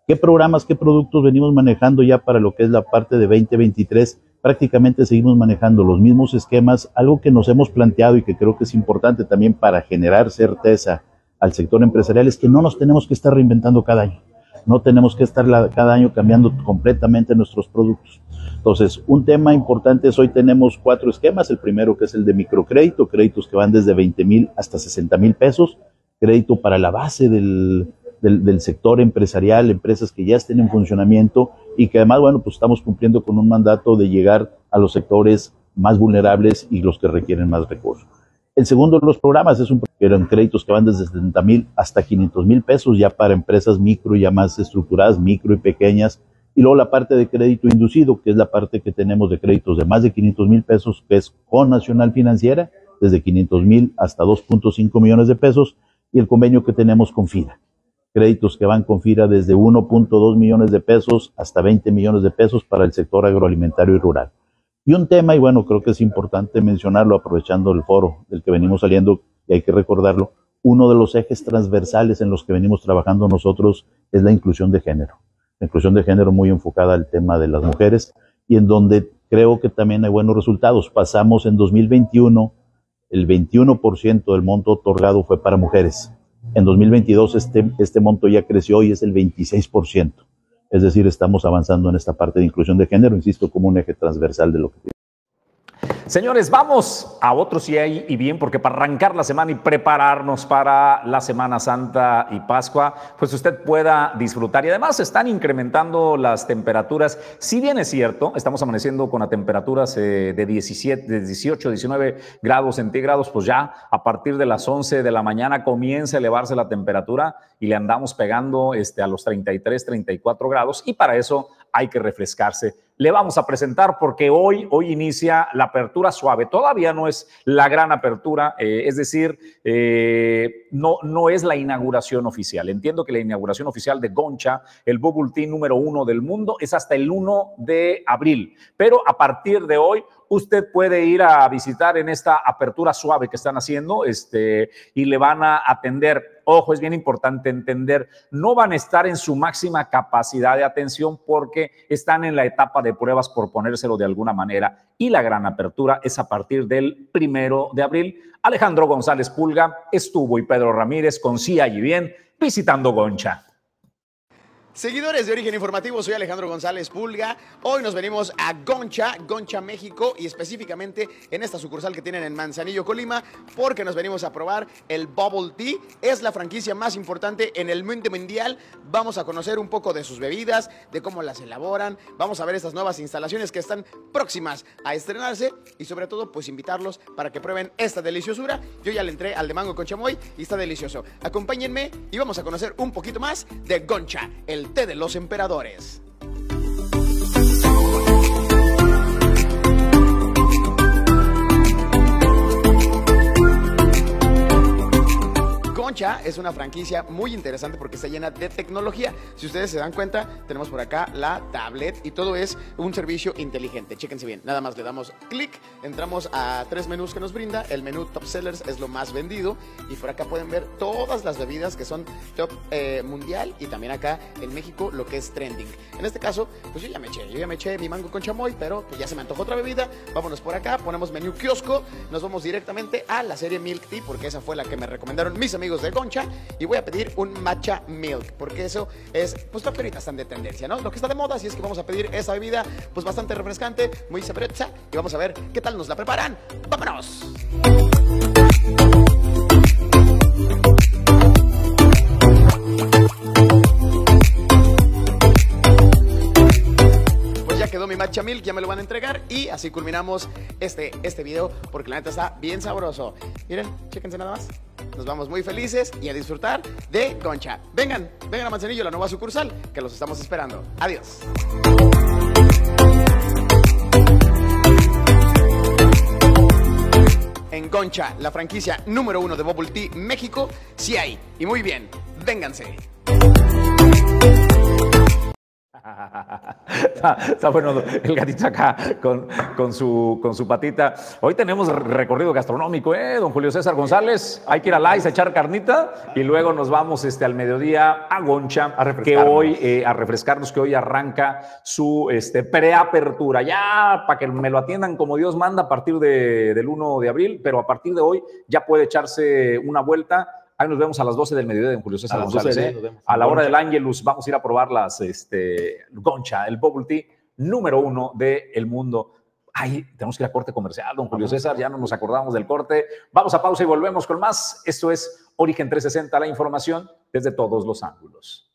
¿Qué programas, qué productos venimos manejando ya para lo que es la parte de 2023? Prácticamente seguimos manejando los mismos esquemas, algo que nos hemos planteado y que creo que es importante también para generar certeza al sector empresarial es que no nos tenemos que estar reinventando cada año. No tenemos que estar cada año cambiando completamente nuestros productos. Entonces, un tema importante es hoy tenemos cuatro esquemas. El primero que es el de microcrédito, créditos que van desde 20 mil hasta 60 mil pesos, crédito para la base del, del, sector empresarial, empresas que ya estén en funcionamiento y que además, bueno, pues estamos cumpliendo con un mandato de llegar a los sectores más vulnerables y los que requieren más recursos. El segundo de los programas es un eran créditos que van desde 70 mil hasta 500 mil pesos ya para empresas micro ya más estructuradas, micro y pequeñas. Y luego la parte de crédito inducido, que es la parte que tenemos de créditos de más de 500 mil pesos, que es con Nacional Financiera, desde 500 mil hasta 2.5 millones de pesos, y el convenio que tenemos con FIRA. Créditos que van con FIRA desde 1.2 millones de pesos hasta 20 millones de pesos para el sector agroalimentario y rural. Y un tema, y bueno, creo que es importante mencionarlo aprovechando el foro del que venimos saliendo, y hay que recordarlo, uno de los ejes transversales en los que venimos trabajando nosotros es la inclusión de género. La inclusión de género muy enfocada al tema de las mujeres y en donde creo que también hay buenos resultados. Pasamos en 2021, el 21% del monto otorgado fue para mujeres. En 2022 este, este monto ya creció y es el 26%. Es decir, estamos avanzando en esta parte de inclusión de género, insisto, como un eje transversal de lo que Señores, vamos a otro sí hay y bien, porque para arrancar la semana y prepararnos para la Semana Santa y Pascua, pues usted pueda disfrutar. Y además están incrementando las temperaturas. Si bien es cierto, estamos amaneciendo con a temperaturas eh, de 17, de 18, 19 grados centígrados, pues ya a partir de las 11 de la mañana comienza a elevarse la temperatura y le andamos pegando este, a los 33, 34 grados. Y para eso hay que refrescarse. Le vamos a presentar porque hoy, hoy inicia la apertura suave. Todavía no es la gran apertura, eh, es decir, eh, no, no es la inauguración oficial. Entiendo que la inauguración oficial de Goncha, el bubble número uno del mundo, es hasta el 1 de abril. Pero a partir de hoy, usted puede ir a visitar en esta apertura suave que están haciendo este, y le van a atender Ojo, es bien importante entender, no van a estar en su máxima capacidad de atención porque están en la etapa de pruebas por ponérselo de alguna manera y la gran apertura es a partir del primero de abril. Alejandro González Pulga estuvo y Pedro Ramírez con Sí y Bien visitando Goncha. Seguidores de Origen Informativo, soy Alejandro González Pulga. Hoy nos venimos a Goncha, Goncha, México, y específicamente en esta sucursal que tienen en Manzanillo, Colima, porque nos venimos a probar el Bubble Tea. Es la franquicia más importante en el mundo mundial. Vamos a conocer un poco de sus bebidas, de cómo las elaboran. Vamos a ver estas nuevas instalaciones que están próximas a estrenarse y sobre todo, pues invitarlos para que prueben esta deliciosura. Yo ya le entré al de mango con chamoy y está delicioso. Acompáñenme y vamos a conocer un poquito más de Goncha, el té de los emperadores. Concha es una franquicia muy interesante porque está llena de tecnología. Si ustedes se dan cuenta, tenemos por acá la tablet y todo es un servicio inteligente. Chéquense bien, nada más le damos clic, entramos a tres menús que nos brinda. El menú Top Sellers es lo más vendido y por acá pueden ver todas las bebidas que son top eh, mundial y también acá en México lo que es trending. En este caso, pues yo ya me eché, yo ya me eché mi mango con chamoy, pero pues ya se me antojó otra bebida. Vámonos por acá, ponemos menú kiosco, nos vamos directamente a la serie Milk Tea porque esa fue la que me recomendaron mis amigos de Concha y voy a pedir un matcha milk porque eso es, pues lo que ahorita están de tendencia, ¿no? Lo que está de moda, así es que vamos a pedir esa bebida, pues bastante refrescante, muy sabreta y vamos a ver qué tal nos la preparan. ¡Vámonos! Pues ya quedó mi matcha milk, ya me lo van a entregar y así culminamos este, este video porque la neta está bien sabroso. Miren, chéquense nada más. Nos vamos muy felices y a disfrutar de Concha. Vengan, vengan a Manzanillo, la nueva sucursal, que los estamos esperando. Adiós. En Concha, la franquicia número uno de Bubble Tea México, sí hay. Y muy bien, vénganse. está, está bueno el gatito acá con, con, su, con su patita. Hoy tenemos recorrido gastronómico, ¿eh? Don Julio César González. Hay que ir a Lais a echar carnita y luego nos vamos este, al mediodía a Goncha, A que hoy, eh, a refrescarnos, que hoy arranca su este, preapertura. Ya para que me lo atiendan como Dios manda a partir de- del 1 de abril, pero a partir de hoy ya puede echarse una vuelta. Ahí nos vemos a las 12 del mediodía, don Julio César A las González. 12 ¿eh? A la hora del. Angelus vamos a ir a probar las este, Goncha, el bubble tea número uno del mundo. Ay, tenemos que ir a corte comercial, don Julio César, ya no nos acordamos del corte. Vamos a pausa y volvemos con más. Esto es Origen 360, la información desde todos los ángulos.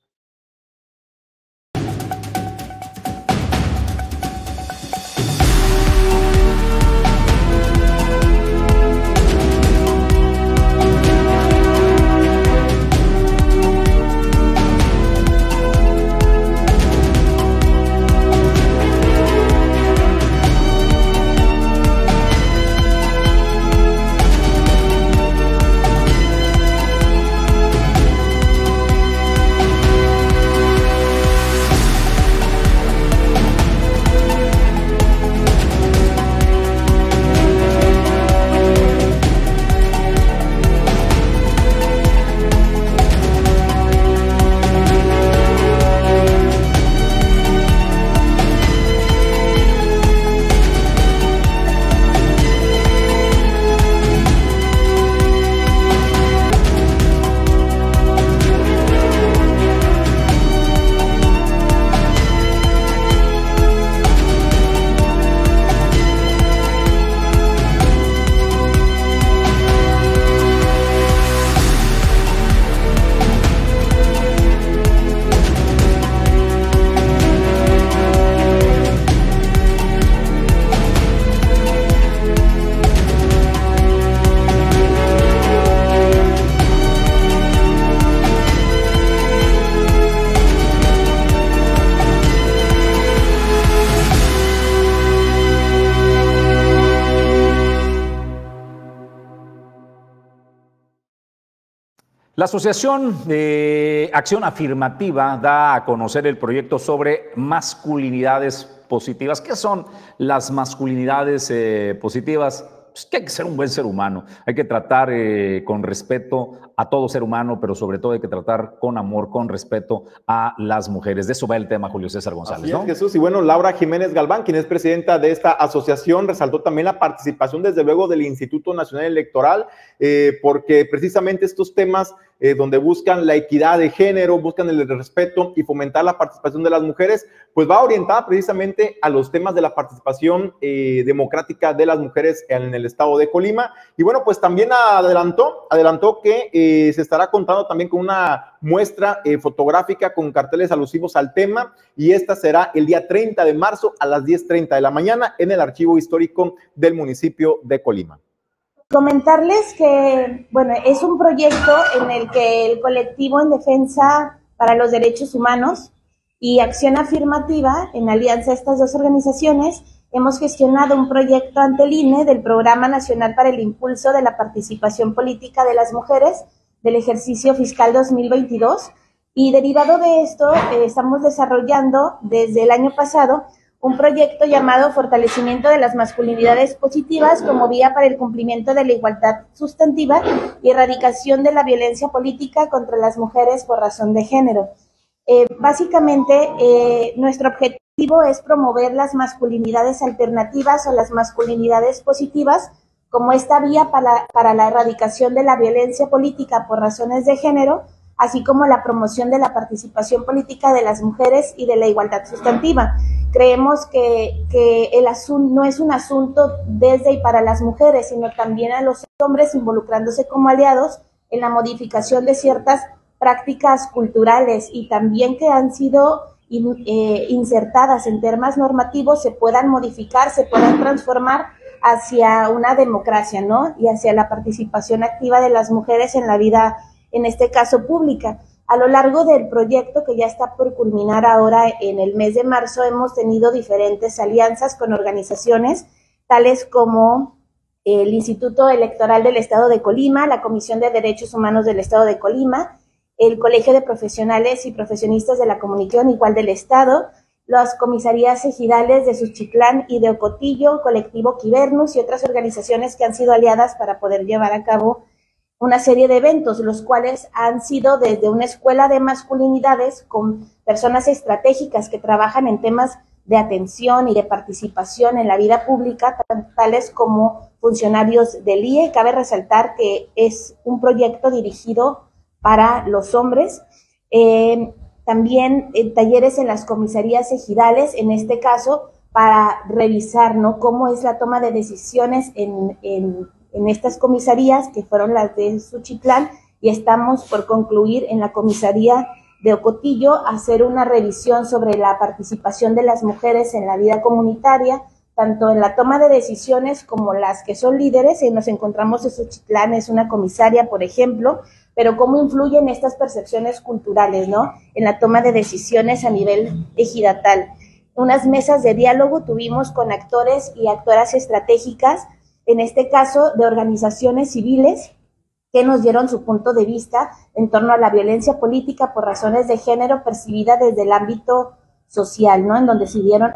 La Asociación de Acción Afirmativa da a conocer el proyecto sobre masculinidades positivas. ¿Qué son las masculinidades eh, positivas? Pues que hay que ser un buen ser humano, hay que tratar eh, con respeto a todo ser humano, pero sobre todo hay que tratar con amor, con respeto a las mujeres. De eso va el tema, Julio César González. Así es, Jesús. Y bueno, Laura Jiménez Galván, quien es presidenta de esta asociación, resaltó también la participación, desde luego, del Instituto Nacional Electoral, eh, porque precisamente estos temas eh, donde buscan la equidad de género, buscan el respeto y fomentar la participación de las mujeres, pues va orientada precisamente a los temas de la participación eh, democrática de las mujeres en el estado de Colima. Y bueno, pues también adelantó, adelantó que eh, se estará contando también con una muestra fotográfica con carteles alusivos al tema y esta será el día 30 de marzo a las 10.30 de la mañana en el archivo histórico del municipio de Colima. Comentarles que, bueno, es un proyecto en el que el colectivo en defensa para los derechos humanos y Acción Afirmativa, en alianza a estas dos organizaciones, hemos gestionado un proyecto ante el INE del Programa Nacional para el Impulso de la Participación Política de las Mujeres del ejercicio fiscal 2022. Y derivado de esto, eh, estamos desarrollando desde el año pasado un proyecto llamado Fortalecimiento de las Masculinidades Positivas como vía para el cumplimiento de la igualdad sustantiva y erradicación de la violencia política contra las mujeres por razón de género. Eh, básicamente, eh, nuestro objetivo es promover las masculinidades alternativas o las masculinidades positivas como esta vía para, para la erradicación de la violencia política por razones de género, así como la promoción de la participación política de las mujeres y de la igualdad sustantiva. Creemos que, el asunto no es un asunto desde y para las mujeres, sino también a los hombres involucrándose como aliados en la modificación de ciertas prácticas culturales y también que han sido eh, insertadas en temas normativos se puedan modificar, se puedan transformar hacia una democracia, ¿no? Y hacia la participación activa de las mujeres en la vida, en este caso pública. A lo largo del proyecto que ya está por culminar ahora en el mes de marzo, hemos tenido diferentes alianzas con organizaciones tales como el Instituto Electoral del Estado de Colima, la Comisión de Derechos Humanos del Estado de Colima, el Colegio de Profesionales y Profesionistas de la Comunicación igual del Estado, las comisarías ejidales de Suchitlán y de Ocotillo, Colectivo Quibernus y otras organizaciones que han sido aliadas para poder llevar a cabo una serie de eventos, los cuales han sido desde una escuela de masculinidades con personas estratégicas que trabajan en temas de atención y de participación en la vida pública, tales como funcionarios del IE. Cabe resaltar que es un proyecto dirigido para los hombres. Eh, también eh, talleres en las comisarías ejidales, en este caso, para revisar ¿no? cómo es la toma de decisiones en, en en estas comisarías, que fueron las de Suchitlán, y estamos por concluir en la comisaría de Ocotillo hacer una revisión sobre la participación de las mujeres en la vida comunitaria, tanto en la toma de decisiones como las que son líderes, y nos encontramos en Suchitlán, es una comisaria, por ejemplo, pero cómo influyen estas percepciones culturales, ¿no? En la toma de decisiones a nivel ejidatal. Unas mesas de diálogo tuvimos con actores y actoras estratégicas en este caso de organizaciones civiles que nos dieron su punto de vista en torno a la violencia política por razones de género percibida desde el ámbito social, ¿no? En donde se dieron...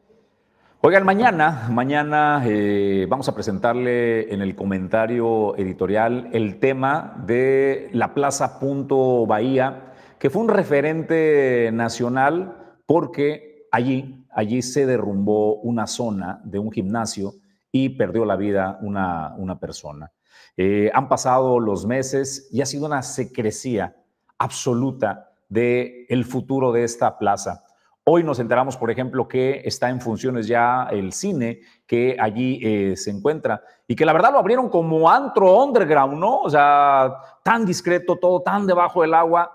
Oigan, mañana, mañana eh, vamos a presentarle en el comentario editorial el tema de la Plaza Punto Bahía, que fue un referente nacional porque allí, allí se derrumbó una zona de un gimnasio y perdió la vida una, una persona. Eh, han pasado los meses y ha sido una secrecía absoluta del el futuro de esta plaza. Hoy nos enteramos, por ejemplo, que está en funciones ya el cine que allí eh, se encuentra y que la verdad lo abrieron como antro underground, ¿no? O sea, tan discreto, todo tan debajo del agua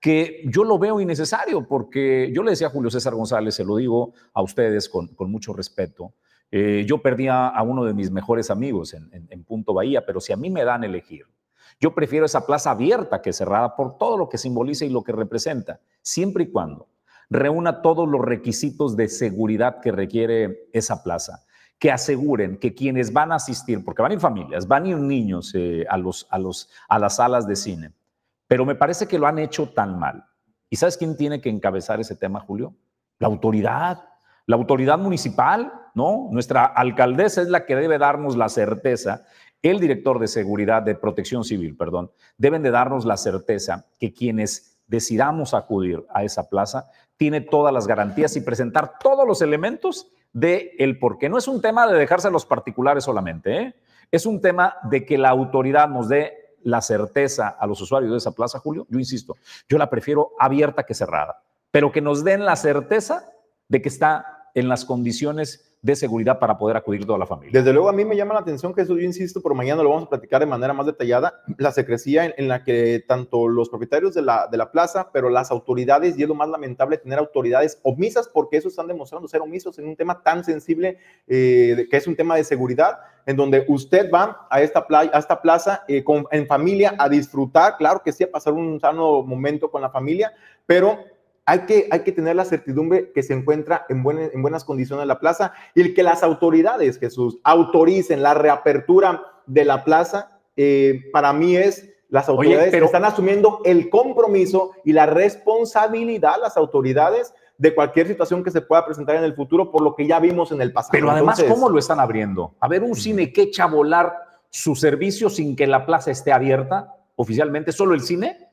que yo lo veo innecesario porque yo le decía a Julio César González, se lo digo a ustedes con, mucho respeto, eh, yo perdí a, uno de mis mejores amigos en, Punto Bahía, pero si a mí me dan elegir, yo prefiero esa plaza abierta que cerrada por todo lo que simboliza y lo que representa, siempre y cuando reúna todos los requisitos de seguridad que requiere esa plaza, que aseguren que quienes van a asistir, porque van a ir familias, van a ir niños eh, a, los, a, los, a las salas de cine, pero me parece que lo han hecho tan mal. ¿Y sabes quién tiene que encabezar ese tema, Julio? La autoridad, la autoridad municipal, ¿no? Nuestra alcaldesa es la que debe darnos la certeza el director de seguridad, de protección civil, perdón, deben de darnos la certeza que quienes decidamos acudir a esa plaza tiene todas las garantías y presentar todos los elementos de el por qué. No es un tema de dejarse a los particulares solamente, ¿eh? es un tema de que la autoridad nos dé la certeza a los usuarios de esa plaza, Julio. Yo insisto, yo la prefiero abierta que cerrada, pero que nos den la certeza de que está en las condiciones de seguridad para poder acudir toda la familia. Desde luego a mí me llama la atención que eso yo insisto, pero mañana lo vamos a platicar de manera más detallada, la secrecía en, la que tanto los propietarios de la, de la plaza, pero las autoridades, y es lo más lamentable tener autoridades omisas, porque eso están demostrando ser omisos en un tema tan sensible eh, que es un tema de seguridad, en donde usted va a esta, playa, a esta plaza eh, con, en familia a disfrutar, claro que sí, a pasar un sano momento con la familia, pero hay que, hay que tener la certidumbre que se encuentra en, en buenas condiciones la plaza y que las autoridades, Jesús, autoricen la reapertura de la plaza, eh, para mí es las autoridades pero, están asumiendo el compromiso y la responsabilidad, las autoridades, de cualquier situación que se pueda presentar en el futuro por lo que ya vimos en el pasado. Pero además, ¿cómo lo están abriendo? A ver, un cine que echa a volar su servicio sin que la plaza esté abierta oficialmente, solo el cine.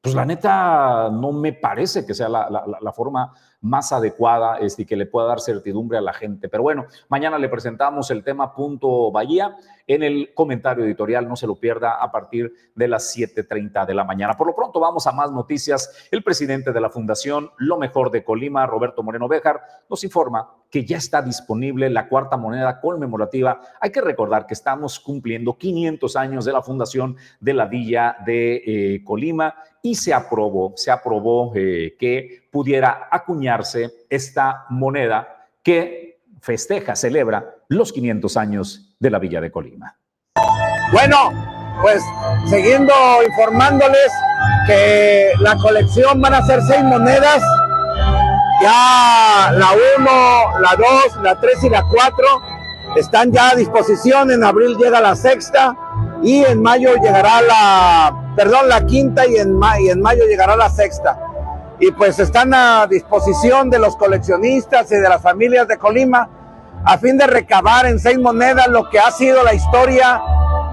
Pues la neta no me parece que sea la, la, la forma más adecuada este, y que le pueda dar certidumbre a la gente. Pero bueno, mañana le presentamos el tema Punto Bahía en el comentario editorial. No se lo pierda a partir de las 7.30 de la mañana. Por lo pronto vamos a más noticias. El presidente de la Fundación Lo Mejor de Colima, Roberto Moreno Béjar, nos informa que ya está disponible la cuarta moneda conmemorativa. Hay que recordar que estamos cumpliendo 500 años de la fundación de la Villa de eh, Colima y se aprobó, se aprobó eh, que pudiera acuñarse esta moneda que festeja, celebra los 500 años de la Villa de Colima. Bueno, pues siguiendo informándoles que la colección van a ser seis monedas, ya la 1, la 2, la 3 y la 4 están ya a disposición, en abril llega la sexta y en mayo llegará la perdón, la quinta y en, y en mayo llegará la sexta. Y pues están a disposición de los coleccionistas y de las familias de Colima a fin de recabar en seis monedas lo que ha sido la historia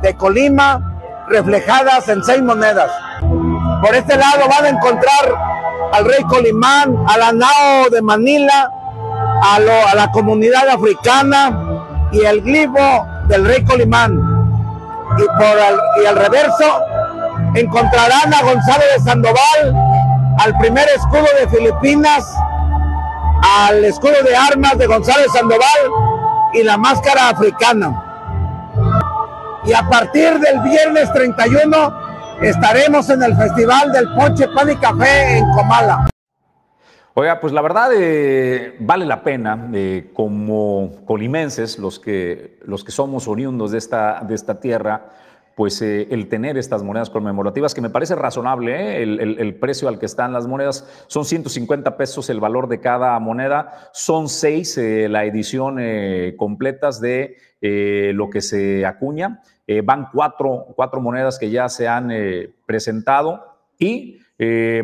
de Colima reflejadas en seis monedas. Por este lado van a encontrar al rey Colimán, a la Nao de Manila, a, la comunidad africana y el glifo del rey Colimán. Y, por y al reverso encontrarán a Gonzalo de Sandoval, al primer escudo de Filipinas, al escudo de armas de Gonzalo de Sandoval y la máscara africana. Y a partir del viernes 31 estaremos en el Festival del Ponche Pan y Café en Comala. Oiga, pues la verdad eh, vale la pena, eh, como colimenses, los que, los que somos oriundos de esta, de esta tierra, pues eh, el tener estas monedas conmemorativas, que me parece razonable, ¿eh? el, precio al que están las monedas, son 150 pesos el valor de cada moneda, son seis eh, la edición completas de lo que se acuña, van cuatro, cuatro, monedas que ya se han presentado y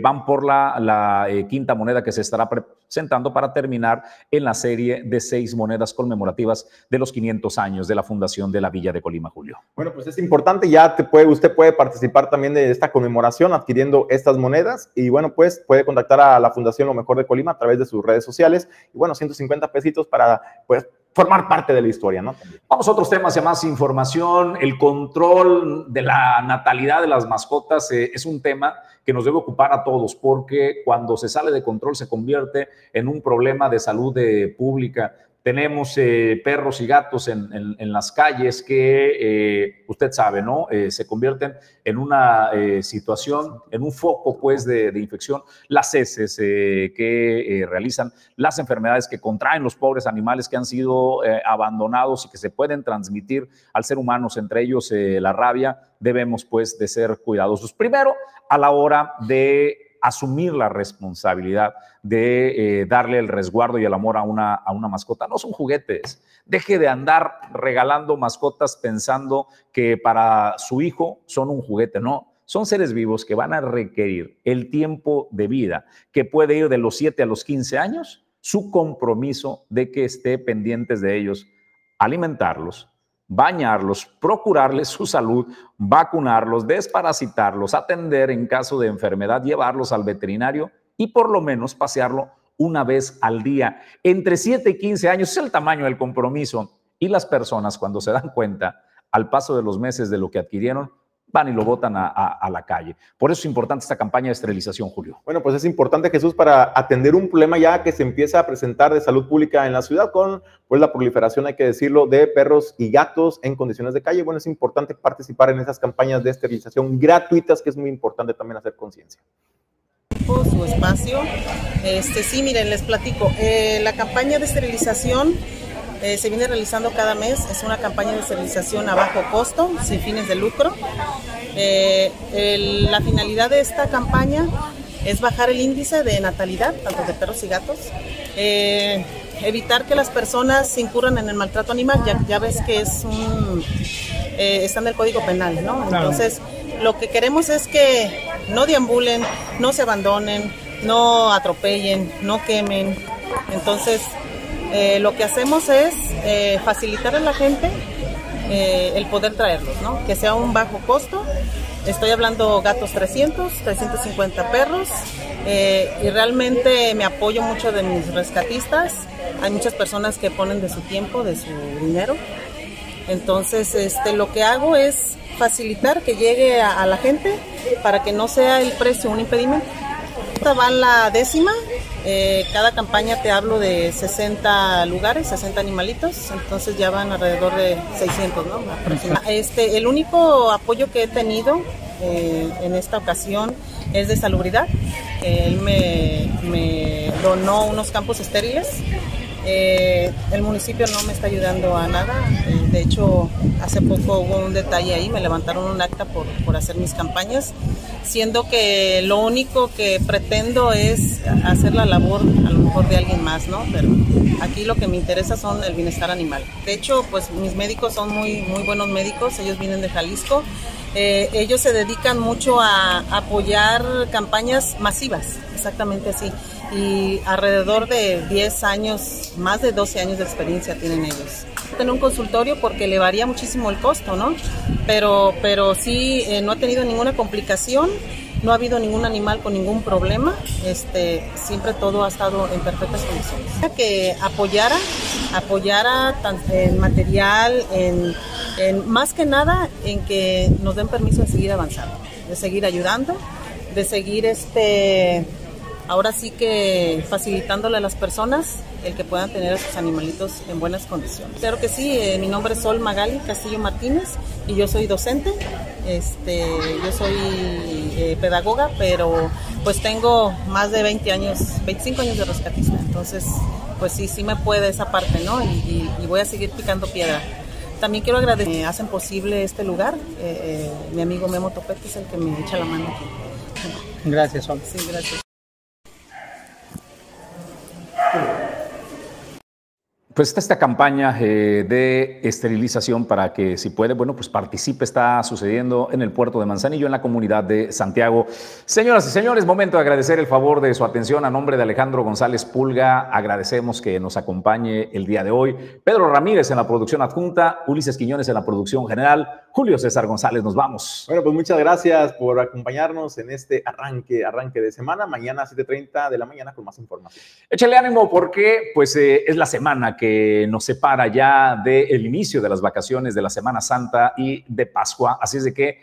van por la, la quinta moneda que se estará sentando para terminar en la serie de seis monedas conmemorativas de los 500 años de la fundación de la Villa de Colima, Julio. Bueno, pues es importante, ya te puede, usted puede participar también de esta conmemoración adquiriendo estas monedas y bueno, pues puede contactar a la Fundación Lo Mejor de Colima a través de sus redes sociales y bueno, 150 pesitos para pues formar parte de la historia, ¿no? Vamos a otros temas y más información. El control de la natalidad de las mascotas eh, es un tema que nos debe ocupar a todos, porque cuando se sale de control se convierte en un problema de salud eh, pública. Tenemos eh, perros y gatos en, las calles que, eh, usted sabe, ¿no? se convierten en una situación, en un foco, pues, de, de infección. Las heces que realizan, las enfermedades que contraen los pobres animales que han sido abandonados y que se pueden transmitir al ser humano, entre ellos la rabia, debemos, pues, de ser cuidadosos. Primero, a la hora de asumir la responsabilidad de eh, darle el resguardo y el amor a una, a una mascota. No son juguetes. Deje de andar regalando mascotas pensando que para su hijo son un juguete. No, son seres vivos que van a requerir el tiempo de vida que puede ir de los 7 a los 15 años, su compromiso de que esté pendientes de ellos, alimentarlos, bañarlos, procurarles su salud, vacunarlos, desparasitarlos, atender en caso de enfermedad, llevarlos al veterinario y por lo menos pasearlo una vez al día. Entre 7 y 15 años es el tamaño del compromiso y las personas cuando se dan cuenta al paso de los meses de lo que adquirieron, van y lo botan a, la calle. Por eso es importante esta campaña de esterilización, Julio. Bueno, pues es importante, Jesús, para atender un problema ya que se empieza a presentar de salud pública en la ciudad con pues, la proliferación, hay que decirlo, de perros y gatos en condiciones de calle. Bueno, es importante participar en esas campañas de esterilización gratuitas, que es muy importante también hacer conciencia su espacio. Este, sí, miren, les platico. Eh, la campaña de esterilización eh, se viene realizando cada mes. Es una campaña de esterilización a bajo costo, sin fines de lucro. Eh, la finalidad de esta campaña es bajar el índice de natalidad, tanto de perros y gatos. Eh, evitar que las personas incurran en el maltrato animal, ya, ya ves que es un, está en el Código Penal, ¿no? Entonces, lo que queremos es que no deambulen, no se abandonen, no atropellen, no quemen. Entonces, eh, lo que hacemos es eh, facilitar a la gente eh, el poder traerlos, ¿no? Que sea un bajo costo. Estoy hablando gatos 300, 350 perros y realmente me apoyo mucho de mis rescatistas. Hay muchas personas que ponen de su tiempo, de su dinero. Entonces, este, lo que hago es facilitar que llegue a la gente para que no sea el precio un impedimento. Esta va en la décima. Eh, cada campaña te hablo de 60 lugares, 60 animalitos, entonces ya van alrededor de 600, ¿no? Este, el único apoyo que he tenido eh, en esta ocasión es de salubridad. él me, me donó unos campos estériles eh, el municipio no me está ayudando a nada. Eh, de hecho, hace poco hubo un detalle ahí, me levantaron un acta por, por, hacer mis campañas, siendo que lo único que pretendo es hacer la labor a lo mejor de alguien más, ¿no? Pero aquí lo que me interesa son el bienestar animal. De hecho, pues mis médicos son muy, muy buenos médicos, ellos vienen de Jalisco. Eh, ellos se dedican mucho a apoyar campañas masivas, exactamente así y alrededor de 10 años, más de 12 años de experiencia tienen ellos. Tener un consultorio porque le varía muchísimo el costo, ¿no? Pero, pero sí, eh, no ha tenido ninguna complicación, no ha habido ningún animal con ningún problema, este, siempre todo ha estado en perfectas condiciones. Que apoyara, apoyara en material, en, en, más que nada en que nos den permiso de seguir avanzando, de seguir ayudando, de seguir este ahora sí que facilitándole a las personas el que puedan tener a sus animalitos en buenas condiciones. Claro que sí, eh, mi nombre es Sol Magali Castillo Martínez y yo soy docente, este, yo soy eh, pedagoga, pero pues tengo más de 20 años, 25 años de rescatista, entonces pues sí, sí me puede esa parte, ¿no? Y, voy a seguir picando piedra. También quiero agradecer que hacen posible este lugar, eh, mi amigo Memo Topete es el que me echa la mano aquí. Gracias, Sol. Sí, gracias. Pues está esta campaña eh, de esterilización para que si puede, bueno, pues participe. Está sucediendo en el puerto de Manzanillo, en la comunidad de Santiago. Señoras y señores, momento de agradecer el favor de su atención a nombre de Alejandro González Pulga. Agradecemos que nos acompañe el día de hoy. Pedro Ramírez en la producción adjunta, Ulises Quiñones en la producción general, Julio César González. Nos vamos. Bueno, pues muchas gracias por acompañarnos en este arranque, arranque de semana. Mañana a 7.30 de la mañana con más información. Échale ánimo porque pues eh, es la semana que nos separa ya del inicio de las vacaciones de la Semana Santa y de Pascua. Así es de que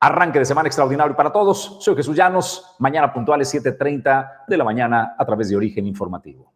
arranque de semana extraordinario para todos. Soy Jesús Llanos. Mañana puntuales 7.30 de la mañana a través de Origen Informativo.